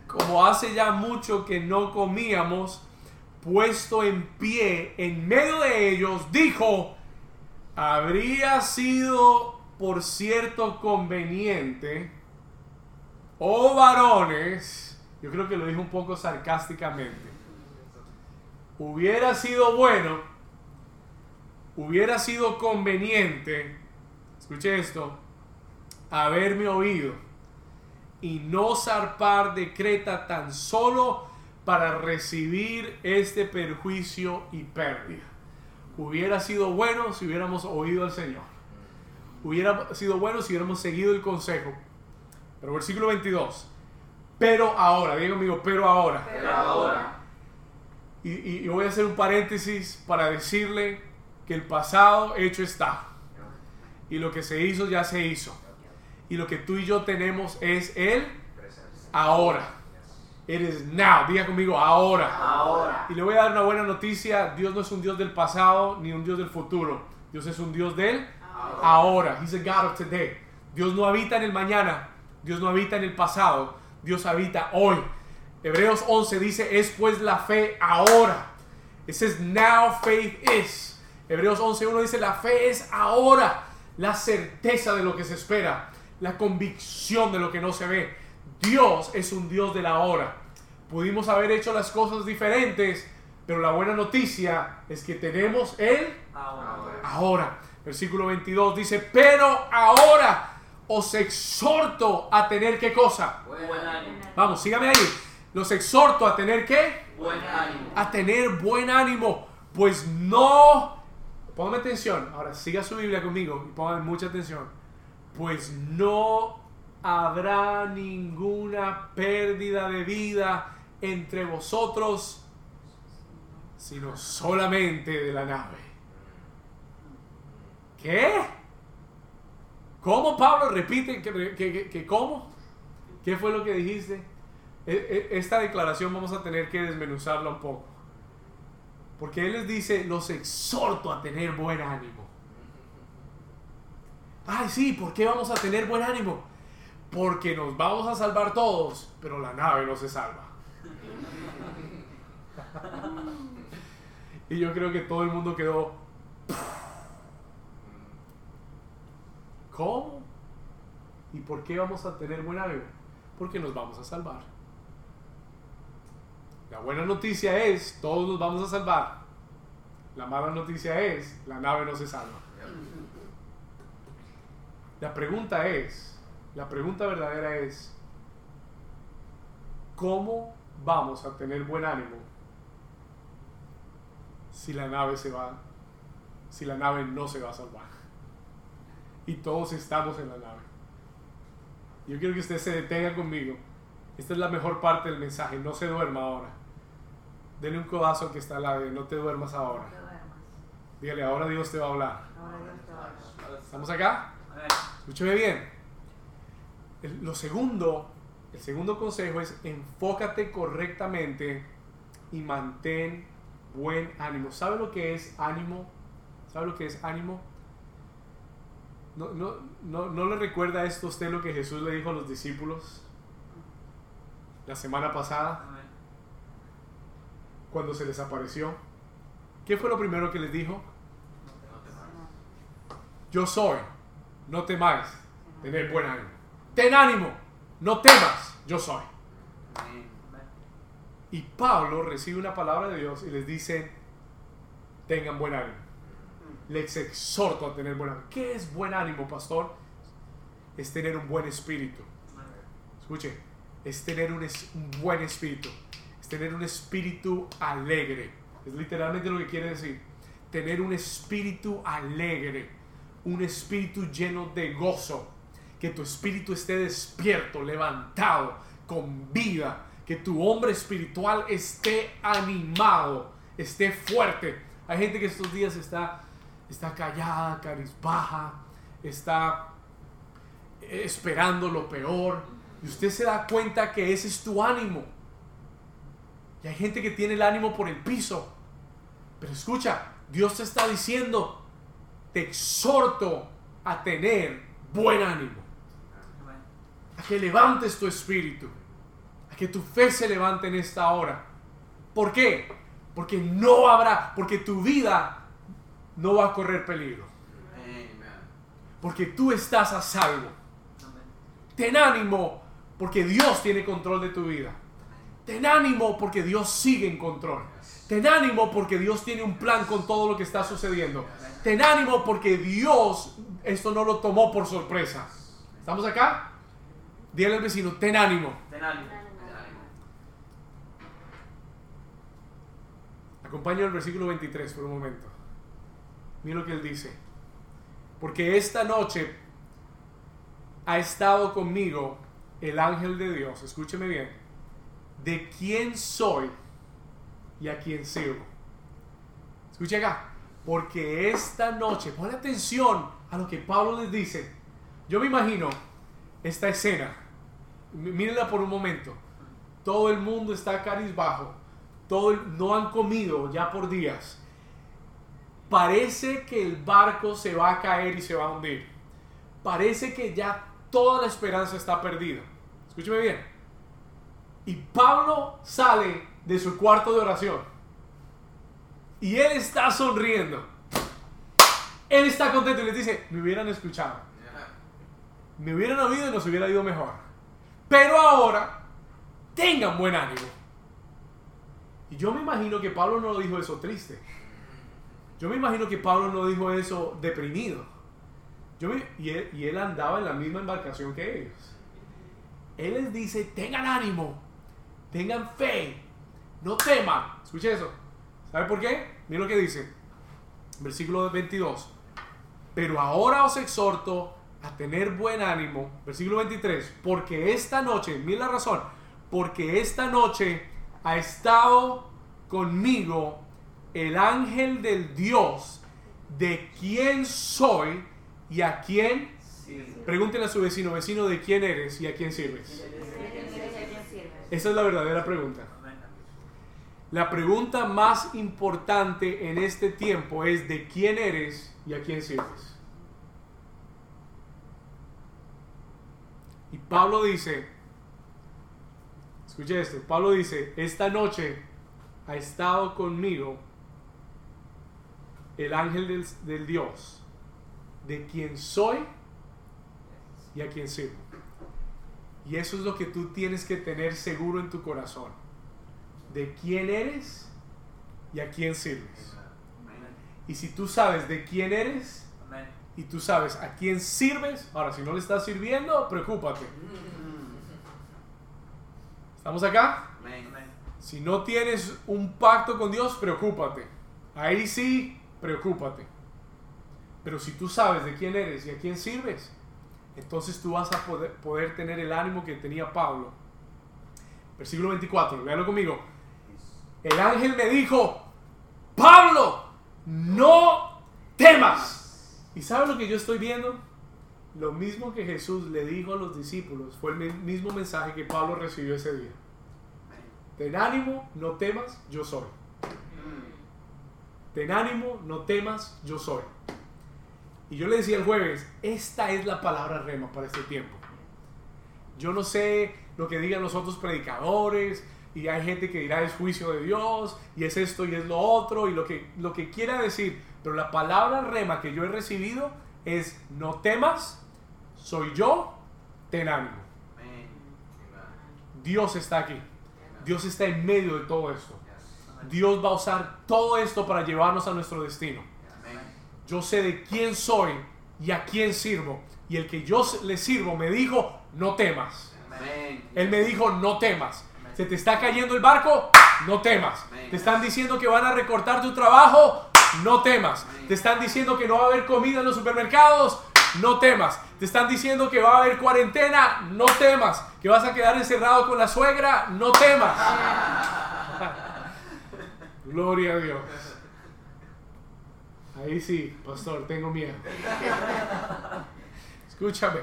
como hace ya mucho que no comíamos, puesto en pie en medio de ellos, dijo, habría sido por cierto conveniente, oh varones, yo creo que lo dijo un poco sarcásticamente, hubiera sido bueno, hubiera sido conveniente escuche esto, haberme oído y no zarpar de Creta tan solo para recibir este perjuicio y pérdida. Hubiera sido bueno si hubiéramos oído al Señor. Hubiera sido bueno si hubiéramos seguido el consejo. Pero versículo 22. Pero ahora, diga conmigo, pero ahora. Pero ahora. Y, y- y voy a hacer un paréntesis para decirle que el pasado hecho está. Y lo que se hizo ya se hizo. Y lo que tú y yo tenemos es el ahora. It is now. Diga conmigo ahora. Ahora. Y le voy a dar una buena noticia. Dios no es un Dios del pasado ni un Dios del futuro. Dios es un Dios del ahora. He's a God of today. Dios no habita en el mañana. Dios no habita en el pasado. Dios habita hoy. Hebreos 11 dice, es pues la fe ahora. Ese es now faith is. Hebreos 11.1 dice, la fe es ahora. La certeza de lo que se espera. La convicción de lo que no se ve. Dios es un Dios del ahora. Pudimos haber hecho las cosas diferentes, pero la buena noticia es que tenemos el Ahora. ahora. Versículo 22 dice, pero ahora os exhorto a tener qué cosa. Buen ánimo. Vamos, sígame ahí. Los exhorto a tener qué? Buen ánimo. A tener buen ánimo. Pues no... Póngame atención. Ahora siga su Biblia conmigo y póngame mucha atención. Pues no habrá ninguna pérdida de vida entre vosotros, sino solamente de la nave. ¿Qué? ¿Cómo Pablo repite que, que- que- cómo? ¿Qué fue lo que dijiste? E- e- Esta declaración vamos a tener que desmenuzarla un poco. Porque él les dice, los exhorto a tener buen ánimo. Ay, sí, ¿por qué vamos a tener buen ánimo? Porque nos vamos a salvar todos, pero la nave no se salva. y yo creo que todo el mundo quedó... ¿Cómo? ¿Y por qué vamos a tener buen ánimo? Porque nos vamos a salvar. La buena noticia es, todos nos vamos a salvar. La mala noticia es, la nave no se salva. La pregunta es, la pregunta verdadera es, ¿cómo vamos a tener buen ánimo si la nave se va, si la nave no se va a salvar? Y todos estamos en la nave. Yo quiero que usted se detenga conmigo. Esta es la mejor parte del mensaje. No se duerma ahora. Dele un codazo al que está al lado. No te duermas ahora. No te duermas. Dígale, ahora Dios te va a hablar. Ahora Dios te va a hablar. ¿Estamos acá? Escúcheme bien. El- lo segundo, el segundo consejo es enfócate correctamente y mantén buen ánimo. ¿Sabe lo que es ánimo? ¿Sabe lo que es ánimo? ¿No, no, no, no le recuerda esto a usted lo que Jesús le dijo a los discípulos la semana pasada cuando se les apareció? ¿Qué fue lo primero que les dijo? Yo soy, no temáis, tened buen ánimo. Ten ánimo, no temas, yo soy. Y Pablo recibe una palabra de Dios y les dice, tengan buen ánimo. Les exhorto a tener buen ánimo. ¿Qué es buen ánimo, pastor? Es tener un buen espíritu. Escuche, es tener un, es- un buen espíritu. Es tener un espíritu alegre. Es literalmente lo que quiere decir. Tener un espíritu alegre. Un espíritu lleno de gozo. Que tu espíritu esté despierto, levantado, con vida. Que tu hombre espiritual esté animado, esté fuerte. Hay gente que estos días está, está callada, carizbaja, está esperando lo peor. Y usted se da cuenta que ese es tu ánimo. Y hay gente que tiene el ánimo por el piso. Pero escucha, Dios te está diciendo, te exhorto a tener buen ánimo. A que levantes tu espíritu. A que tu fe se levante en esta hora. ¿Por qué? Porque no habrá, porque tu vida no va a correr peligro. Porque tú estás a salvo. Ten ánimo porque Dios tiene control de tu vida. Ten ánimo porque Dios sigue en control. Ten ánimo porque Dios tiene un plan con todo lo que está sucediendo. Ten ánimo porque Dios esto no lo tomó por sorpresa. ¿Estamos acá? Dile al vecino, ten ánimo. Ten ánimo. Acompaño el versículo 23 por un momento. Mira lo que él dice. Porque esta noche ha estado conmigo el ángel de Dios. Escúcheme bien. De quién soy y a quién sirvo. Escuche acá. Porque esta noche, pon atención a lo que Pablo les dice. Yo me imagino esta escena. Mírenla por un momento. Todo el mundo está carizbajo. Todo el- no han comido ya por días. Parece que el barco se va a caer y se va a hundir. Parece que ya toda la esperanza está perdida. Escúcheme bien. Y Pablo sale de su cuarto de oración. Y él está sonriendo. Él está contento y les dice, me hubieran escuchado. Me hubieran oído y nos hubiera ido mejor. Pero ahora, tengan buen ánimo. Y yo me imagino que Pablo no dijo eso triste. Yo me imagino que Pablo no dijo eso deprimido. Yo y, él, andaba en la misma embarcación que ellos. Él les dice, tengan ánimo, tengan fe, no teman. Escuche eso. ¿Sabe por qué? Mira lo que dice. Versículo 22. Pero ahora os exhorto a tener buen ánimo. Versículo 23. Porque esta noche, mira la razón, porque esta noche ha estado conmigo el ángel del Dios, de quién soy y a quién. Pregúntenle a su vecino, vecino, de quién eres y a quién sirves. Esa es la verdadera pregunta. La pregunta más importante en este tiempo es de quién eres y a quién sirves. Y Pablo dice, escuche esto, Pablo dice, esta noche ha estado conmigo el ángel del, del Dios, de quien soy y a quien sirvo. Y eso es lo que tú tienes que tener seguro en tu corazón. De quién eres y a quién sirves. Y si tú sabes de quién eres y tú sabes a quién sirves, ahora si no le estás sirviendo, preocúpate. ¿Estamos acá? Si no tienes un pacto con Dios, preocúpate. Ahí sí, preocúpate. Pero si tú sabes de quién eres y a quién sirves, entonces tú vas a poder, tener el ánimo que tenía Pablo. Versículo 24, véalo conmigo. El ángel me dijo, Pablo, no temas. ¿Y sabes lo que yo estoy viendo? Lo mismo que Jesús le dijo a los discípulos fue el mi- mismo mensaje que Pablo recibió ese día. Ten ánimo, no temas, yo soy. Ten ánimo, no temas, yo soy. Y yo le decía el jueves, esta es la palabra rema para este tiempo. Yo no sé lo que digan los otros predicadores, y hay gente que dirá es juicio de Dios, y es esto y es lo otro, y lo que, lo que quiera decir, pero la palabra rema que yo he recibido es no temas, soy yo, ten ánimo. Dios está aquí. Dios está en medio de todo esto. Dios va a usar todo esto para llevarnos a nuestro destino. Yo sé de quién soy y a quién sirvo. Y el que yo le sirvo me dijo, no temas. Él me dijo, no temas. Se te está cayendo el barco, no temas. Te están diciendo que van a recortar tu trabajo, no temas. Te están diciendo que no va a haber comida en los supermercados, no temas. Te están diciendo que va a haber cuarentena, no temas. Que vas a quedar encerrado con la suegra, no temas. Gloria a Dios. Ahí sí, pastor, tengo miedo. Escúchame,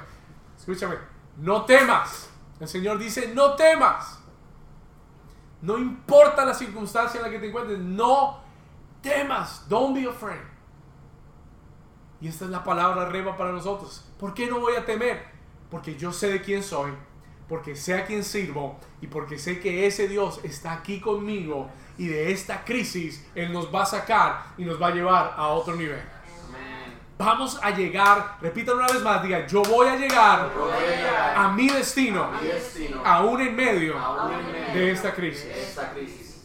escúchame. No temas. El Señor dice, no temas. No importa la circunstancia en la que te encuentres, no temas. Don't be afraid. Y esta es la palabra rema para nosotros. ¿Por qué no voy a temer? Porque yo sé de quién soy, porque sé a quién sirvo y porque sé que ese Dios está aquí conmigo y de esta crisis Él nos va a sacar y nos va a llevar a otro nivel. Amén. Vamos a llegar, repítalo una vez más, diga, yo voy a llegar voy a llegar a mi destino, a mi destino, aún en medio aún en medio de esta crisis. de esta crisis.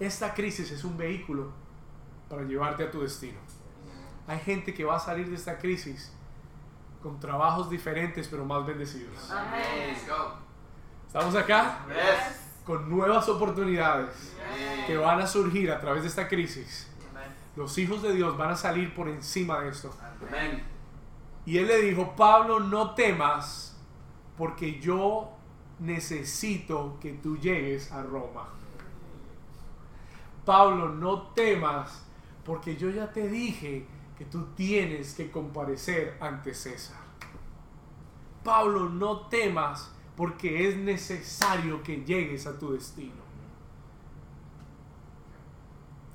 Esta crisis es un vehículo para llevarte a tu destino. Hay gente que va a salir de esta crisis con trabajos diferentes pero más bendecidos. Amén. Let's go. ¿Estamos acá? Yes. Con nuevas oportunidades que van a surgir a través de esta crisis. Amen. Los hijos de Dios van a salir por encima de esto. Y él le dijo, Pablo, no temas porque yo necesito que tú llegues a Roma. Pablo, no temas porque yo ya te dije que tú tienes que comparecer ante César. Pablo, no temas porque es necesario que llegues a tu destino.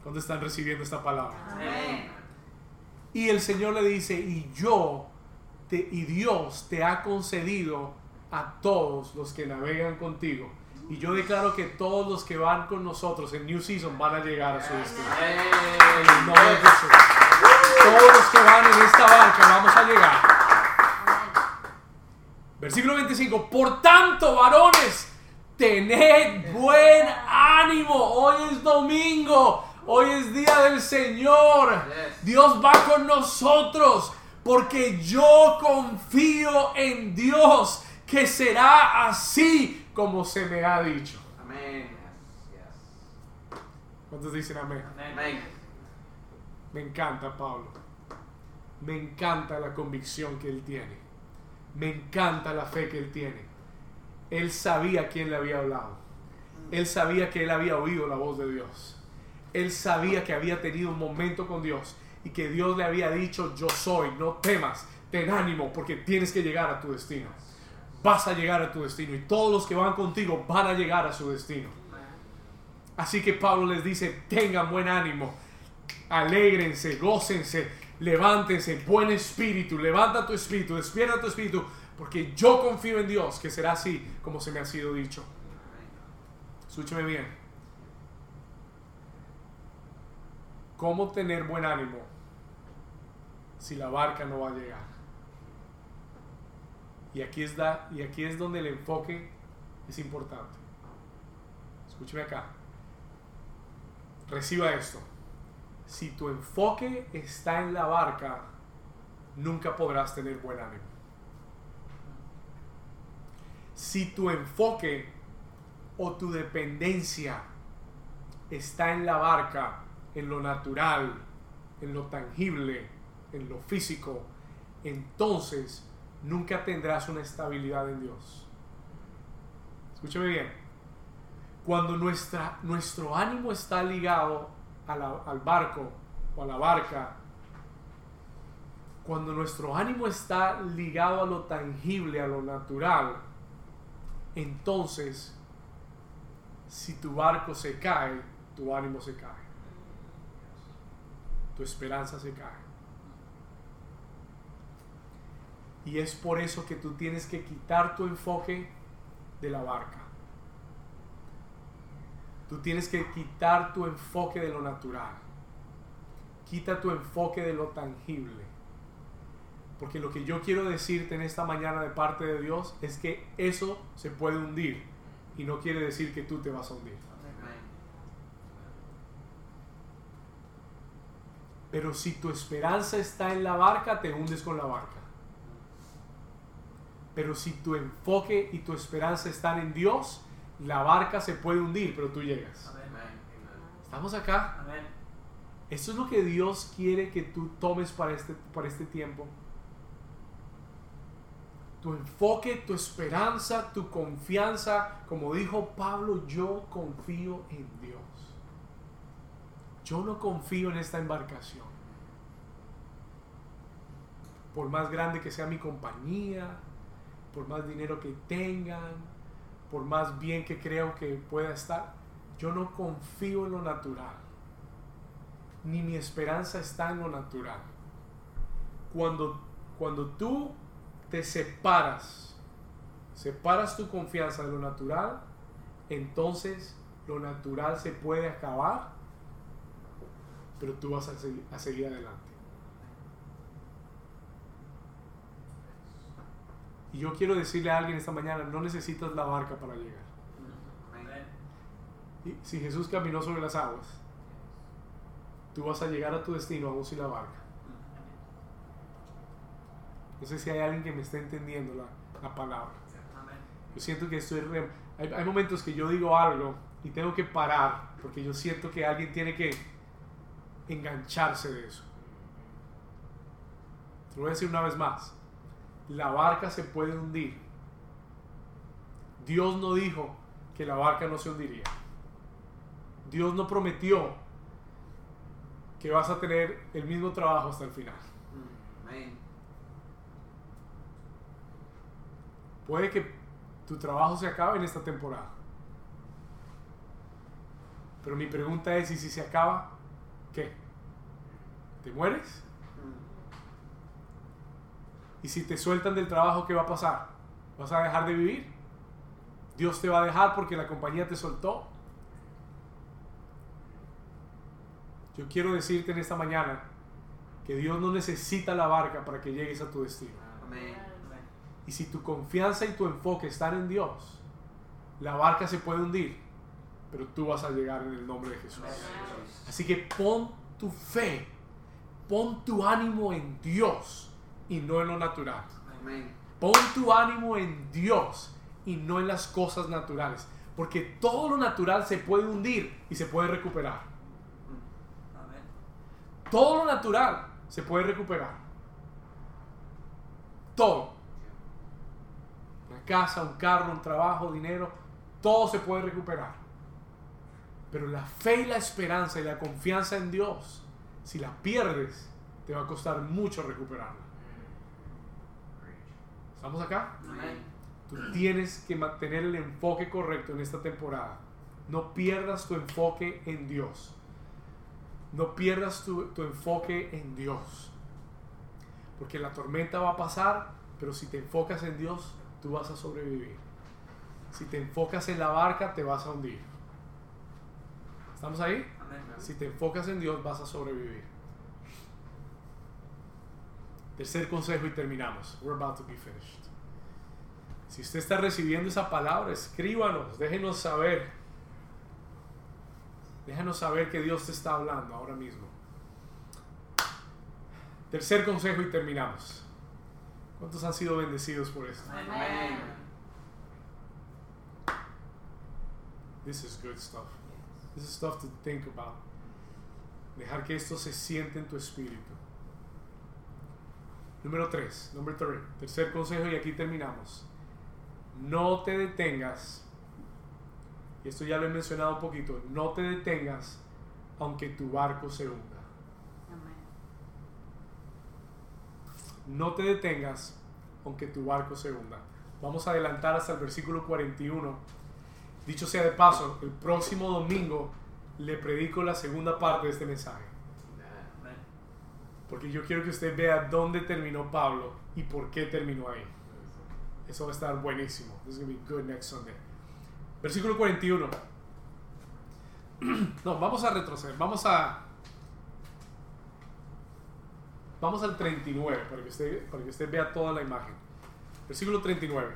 ¿Dónde están recibiendo esta palabra? Amén. Y el Señor le dice, y yo te, y Dios te ha concedido a todos los que navegan contigo. Y yo declaro que todos los que van con nosotros en New Season van a llegar a su destino. En el nombre de Jesús. Todos los que van en esta barca vamos a llegar. Versículo 25. Por tanto, varones, tened buen ánimo. Hoy es domingo. Hoy es día del Señor. Dios va con nosotros. Porque yo confío en Dios que será así como se me ha dicho. Amén. ¿Cuántos dicen amén? Amén. Me encanta Pablo. Me encanta la convicción que él tiene. Me encanta la fe que él tiene. Él sabía quién le había hablado. Él sabía que él había oído la voz de Dios. Él sabía que había tenido un momento con Dios y que Dios le había dicho, yo soy, no temas, ten ánimo porque tienes que llegar a tu destino. Vas a llegar a tu destino y todos los que van contigo van a llegar a su destino. Así que Pablo les dice, tengan buen ánimo, alégrense, gócense, levántense, buen espíritu, levanta tu espíritu, despierta tu espíritu, porque yo confío en Dios que será así como se me ha sido dicho. Escúcheme bien. ¿Cómo tener buen ánimo si la barca no va a llegar? Y aquí, es da- y aquí es donde el enfoque es importante. Escúcheme acá. Reciba esto. Si tu enfoque está en la barca, nunca podrás tener buen ánimo. Si tu enfoque o tu dependencia está en la barca, en lo natural, en lo tangible, en lo físico, entonces nunca tendrás una estabilidad en Dios. Escúchame bien. Cuando nuestra, nuestro ánimo está ligado al barco o a la barca, cuando nuestro ánimo está ligado a lo tangible, a lo natural, entonces, si tu barco se cae, tu ánimo se cae. Tu esperanza se cae. Y es por eso que tú tienes que quitar tu enfoque de la barca. Tú tienes que quitar tu enfoque de lo natural. Quita tu enfoque de lo tangible. Porque lo que yo quiero decirte en esta mañana de parte de Dios es que eso se puede hundir. Y no quiere decir que tú te vas a hundir. Pero si tu esperanza está en la barca, te hundes con la barca. Pero si tu enfoque y tu esperanza están en Dios, la barca se puede hundir, pero tú llegas. ¿Estamos acá? Amén. Esto es lo que Dios quiere que tú tomes para este, para este tiempo. Tu enfoque, tu esperanza, tu confianza, como dijo Pablo, yo confío en Dios. Yo no confío en esta embarcación. Por más grande que sea mi compañía, por más dinero que tengan, por más bien que creo que pueda estar, yo no confío en lo natural. Ni mi esperanza está en lo natural. Cuando, cuando tú te separas, separas tu confianza de lo natural, entonces lo natural se puede acabar, pero tú vas a a seguir adelante. Y yo quiero decirle a alguien esta mañana, no necesitas la barca para llegar. Y si Jesús caminó sobre las aguas, tú vas a llegar a tu destino aún sin la barca. No sé si hay alguien que me esté entendiendo la, la palabra. Yo siento que estoy... re- hay, hay momentos que yo digo algo y tengo que parar porque yo siento que alguien tiene que engancharse de eso. Te lo voy a decir una vez más. La barca se puede hundir. Dios no dijo que la barca no se hundiría. Dios no prometió que vas a tener el mismo trabajo hasta el final. Amén. Puede que tu trabajo se acabe en esta temporada. Pero mi pregunta es, ¿y si se acaba? ¿Qué? ¿Te mueres? ¿Y si te sueltan del trabajo, qué va a pasar? ¿Vas a dejar de vivir? ¿Dios te va a dejar porque la compañía te soltó? Yo quiero decirte en esta mañana que Dios no necesita la barca para que llegues a tu destino. Amén. Y si tu confianza y tu enfoque están en Dios, la barca se puede hundir, pero tú vas a llegar en el nombre de Jesús. Así que pon tu fe, pon tu ánimo en Dios y no en lo natural. Amén. Pon tu ánimo en Dios y no en las cosas naturales. Porque todo lo natural se puede hundir y se puede recuperar. Amén. Todo lo natural se puede recuperar. Todo. Una casa, un carro, un trabajo, dinero, todo se puede recuperar. Pero la fe y la esperanza y la confianza en Dios, si la pierdes, te va a costar mucho recuperarla. ¿Estamos acá? Tú tienes que mantener el enfoque correcto en esta temporada. No pierdas tu enfoque en Dios. No pierdas tu, tu enfoque en Dios. Porque la tormenta va a pasar, pero si te enfocas en Dios, tú vas a sobrevivir. Si te enfocas en la barca, te vas a hundir. ¿Estamos ahí? Si te enfocas en Dios, vas a sobrevivir. Tercer consejo y terminamos. We're about to be finished. Si usted está recibiendo esa palabra, escríbanos, déjenos saber. Déjanos saber que Dios te está hablando ahora mismo. Tercer consejo y terminamos. ¿Cuántos han sido bendecidos por esto? Amén. This is good stuff. This is stuff to think about. Dejar que esto se siente en tu espíritu. Número 3, number three. Tercer consejo y aquí terminamos. No te detengas. Y esto ya lo he mencionado un poquito. No te detengas aunque tu barco se hunda. No te detengas aunque tu barco se hunda. Vamos a adelantar hasta el versículo 41. Dicho sea de paso, el próximo domingo le predico la segunda parte de este mensaje. Porque yo quiero que usted vea dónde terminó Pablo y por qué terminó ahí. Eso va a estar buenísimo. This is going to be good next Sunday. Versículo 41. No, vamos a retroceder. Vamos a. Vamos al 39 para que usted, para que usted vea toda la imagen. Versículo 39.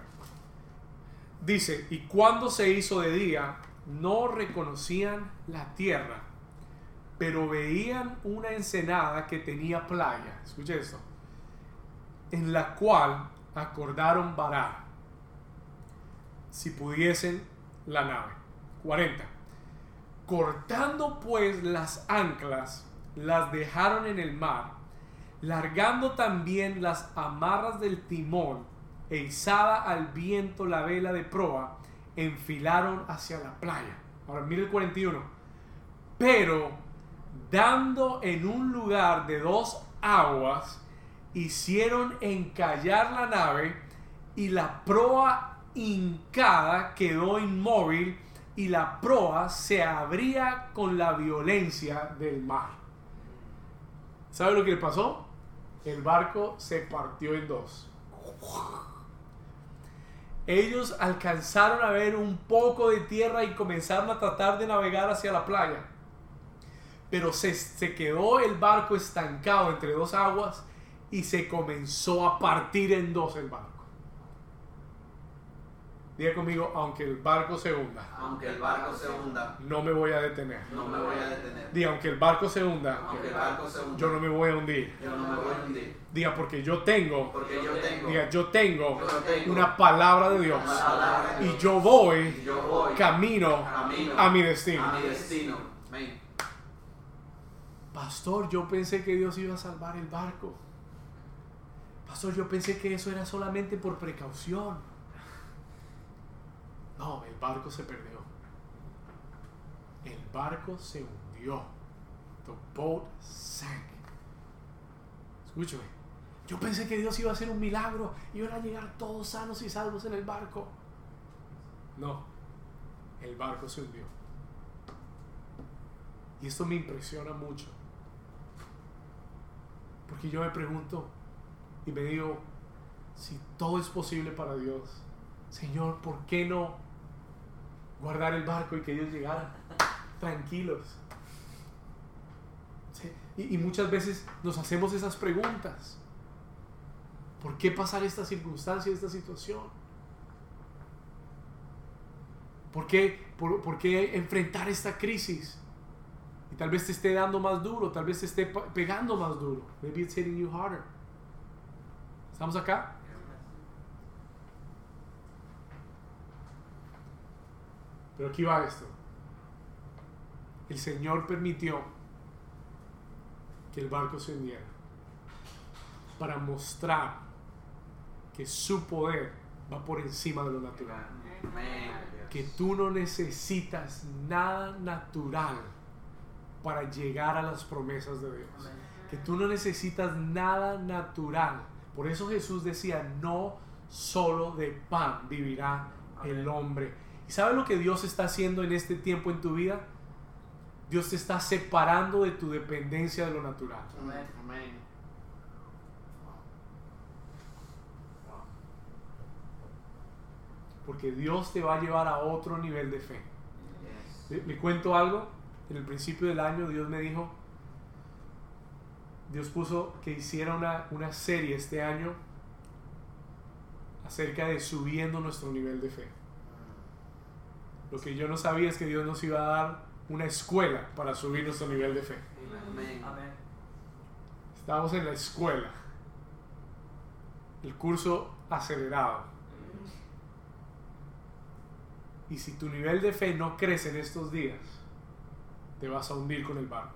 Dice: Y cuando se hizo de día, no reconocían la tierra, pero veían una ensenada que tenía playa. Escuche esto. En la cual acordaron varar, si pudiesen, la nave. 40. Cortando pues las anclas, las dejaron en el mar, largando también las amarras del timón e izada al viento la vela de proa, enfilaron hacia la playa. Ahora mire el 41. Pero dando en un lugar de dos aguas, hicieron encallar la nave y la proa hincada quedó inmóvil y la proa se abría con la violencia del mar. ¿Sabe lo que le pasó? El barco se partió en dos. Ellos alcanzaron a ver un poco de tierra y comenzaron a tratar de navegar hacia la playa. Pero se, se quedó el barco estancado entre dos aguas y se comenzó a partir en dos el barco. Diga conmigo, aunque el barco se hunda, Aunque el barco se hunda, no me voy a detener. no me voy a detener. Diga, aunque el barco se hunda, Aunque el barco se hunda, yo no me voy a hundir. yo no me voy a hundir. Diga, porque yo tengo, Porque yo tengo diga, yo tengo Yo tengo una palabra de Dios palabra de y Dios. yo voy y yo voy camino camino a mi destino. a mi destino. Amén. Pastor, yo pensé que Dios iba a salvar el barco. Pastor, yo pensé que eso era solamente por precaución. No, el barco se perdió. El barco se hundió. The boat sank. Escúchame. Yo pensé que Dios iba a hacer un milagro y iban a llegar todos sanos y salvos en el barco. No, el barco se hundió. Y esto me impresiona mucho. Porque yo me pregunto y me digo, si todo es posible para Dios, Señor, ¿por qué no guardar el barco y que ellos llegaran tranquilos? Y, y muchas veces nos hacemos esas preguntas. ¿Por qué pasar esta circunstancia, esta situación? ¿Por qué, por, por qué enfrentar esta crisis? Y tal vez te esté dando más duro, tal vez te esté pegando más duro. Maybe it's hitting you harder. ¿Estamos acá? Pero aquí va esto. El Señor permitió que el barco se hundiera para mostrar que su poder va por encima de lo natural. Que tú no necesitas nada natural para llegar a las promesas de Dios. Que tú no necesitas nada natural. Por eso Jesús decía, no solo de pan vivirá el hombre. ¿Y sabes lo que Dios está haciendo en este tiempo en tu vida? Dios te está separando de tu dependencia de lo natural. Amén. Amén. Porque Dios te va a llevar a otro nivel de fe. Yes. Le, le cuento algo. En el principio del año Dios me dijo, Dios puso que hiciera una, una serie este año acerca de subiendo nuestro nivel de fe. Lo que yo no sabía es que Dios nos iba a dar una escuela para subir nuestro nivel de fe. Amén. Amén. Estamos en la escuela. El curso acelerado. Y si tu nivel de fe no crece en estos días, te vas a hundir con el barco.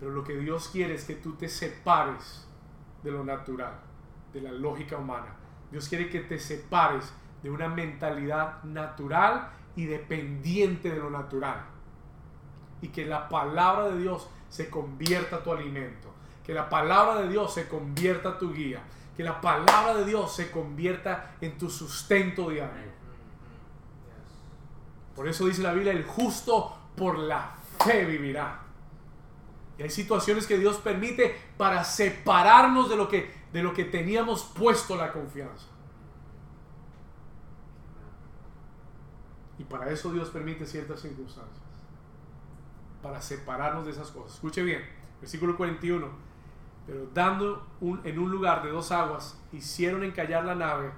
Pero lo que Dios quiere es que tú te separes de lo natural, de la lógica humana. Dios quiere que te separes de una mentalidad natural y dependiente de lo natural. Y que la palabra de Dios se convierta a tu alimento. Que la palabra de Dios se convierta a tu guía. Que la palabra de Dios se convierta en tu sustento diario. Por eso dice la Biblia, el justo por la fe vivirá. Y hay situaciones que Dios permite para separarnos de lo que, de lo que teníamos puesto la confianza. Y para eso Dios permite ciertas circunstancias. Para separarnos de esas cosas. Escuche bien, versículo 41. Pero dando un- en un lugar de dos aguas, hicieron encallar la nave.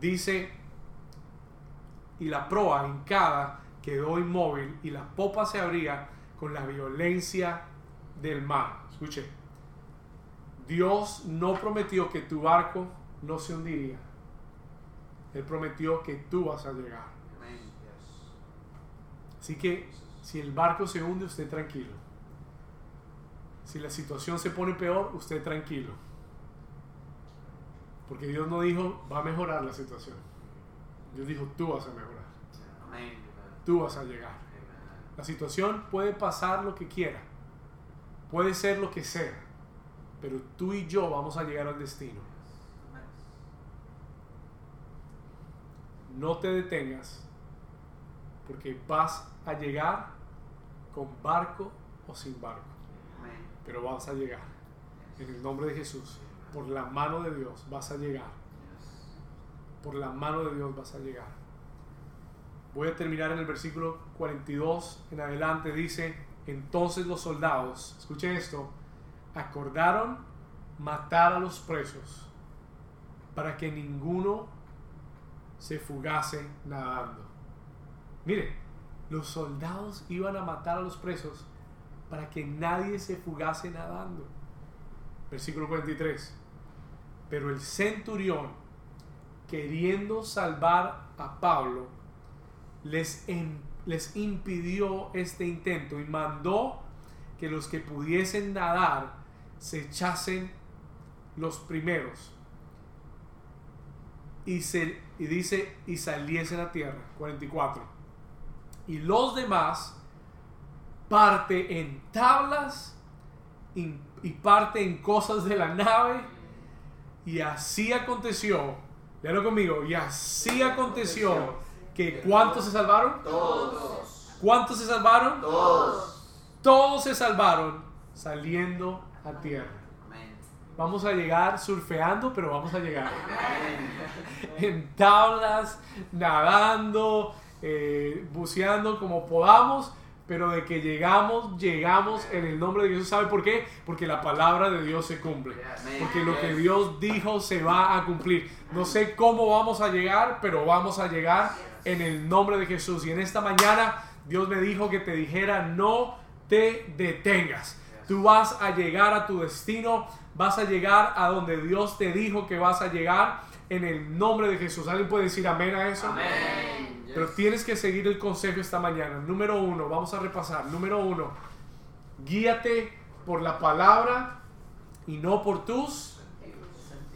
Dice, y la proa hincada quedó inmóvil y la popa se abría con la violencia del mar. Escuche, Dios no prometió que tu barco no se hundiría. Él prometió que tú vas a llegar. Así que si el barco se hunde, usted tranquilo. Si la situación se pone peor, usted tranquilo. Porque Dios no dijo, va a mejorar la situación. Dios dijo, tú vas a mejorar. Amén. Tú vas a llegar. La situación puede pasar lo que quiera. Puede ser lo que sea. Pero tú y yo vamos a llegar al destino. No te detengas. Porque vas a llegar con barco o sin barco. Pero vas a llegar. En el nombre de Jesús. Por la mano de Dios vas a llegar. Por la mano de Dios vas a llegar. Voy a terminar en el versículo 42 en adelante. Dice, entonces los soldados, escuchen esto, acordaron matar a los presos para que ninguno se fugase nadando. Mire, los soldados iban a matar a los presos para que nadie se fugase nadando. Versículo 43. Pero el centurión, queriendo salvar a Pablo, les, les impidió este intento y mandó que los que pudiesen nadar se echasen los primeros. Y, se, y dice, y saliesen a tierra. 44. Y los demás parte en tablas y, parte en cosas de la nave. Y así aconteció, léalo conmigo, y así aconteció que ¿cuántos se salvaron? Todos. ¿Cuántos se salvaron? Todos. Todos se salvaron saliendo a tierra. Vamos a llegar surfeando, pero vamos a llegar. En tablas, nadando, eh, buceando como podamos, pero de que llegamos, llegamos en el nombre de Jesús. ¿Sabe por qué? Porque la palabra de Dios se cumple. Porque lo que. Dios dijo se va a cumplir. No sé cómo vamos a llegar, pero vamos a llegar en el nombre de Jesús. Y en esta mañana Dios me dijo que te dijera, no te detengas. Tú vas a llegar a tu destino, vas a llegar a donde Dios te dijo que vas a llegar en el nombre de Jesús. ¿Alguien puede decir amén a eso? Amén. Pero tienes que seguir el consejo esta mañana. Número uno, vamos a repasar. Número uno, guíate por la palabra y no por tus.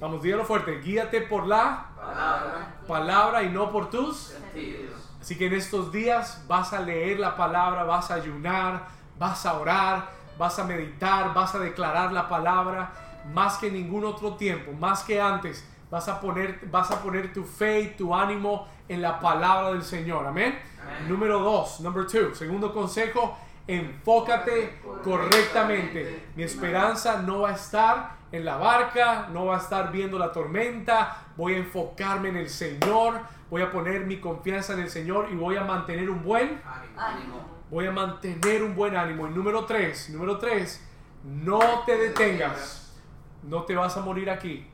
Vamos, dígalo fuerte. Guíate por la Palabra. palabra y no por tus. Sentidos. Así que en estos días vas a leer la palabra, vas a ayunar, vas a orar, vas a meditar, vas a declarar la palabra más que ningún otro tiempo, más que antes. Vas a poner, vas a poner tu fe y tu ánimo en la palabra del Señor. Amén. Amén. Número dos, number two. Segundo consejo, enfócate correctamente. Mi esperanza no va a estar en la barca, no va a estar viendo la tormenta. Voy a enfocarme en el Señor. Voy a poner mi confianza en el Señor y voy a mantener un buen, Ánimo. voy a mantener un buen ánimo. Y número tres, número tres, no te detengas. No te vas a morir aquí.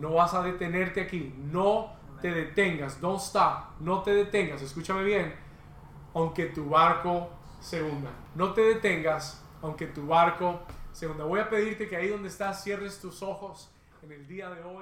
No vas a detenerte aquí. No te detengas. Don't stop. No te detengas. Escúchame bien. Aunque tu barco se hunda. No te detengas. Aunque tu barco se hunda. Voy a pedirte que ahí donde estás cierres tus ojos en el día de hoy.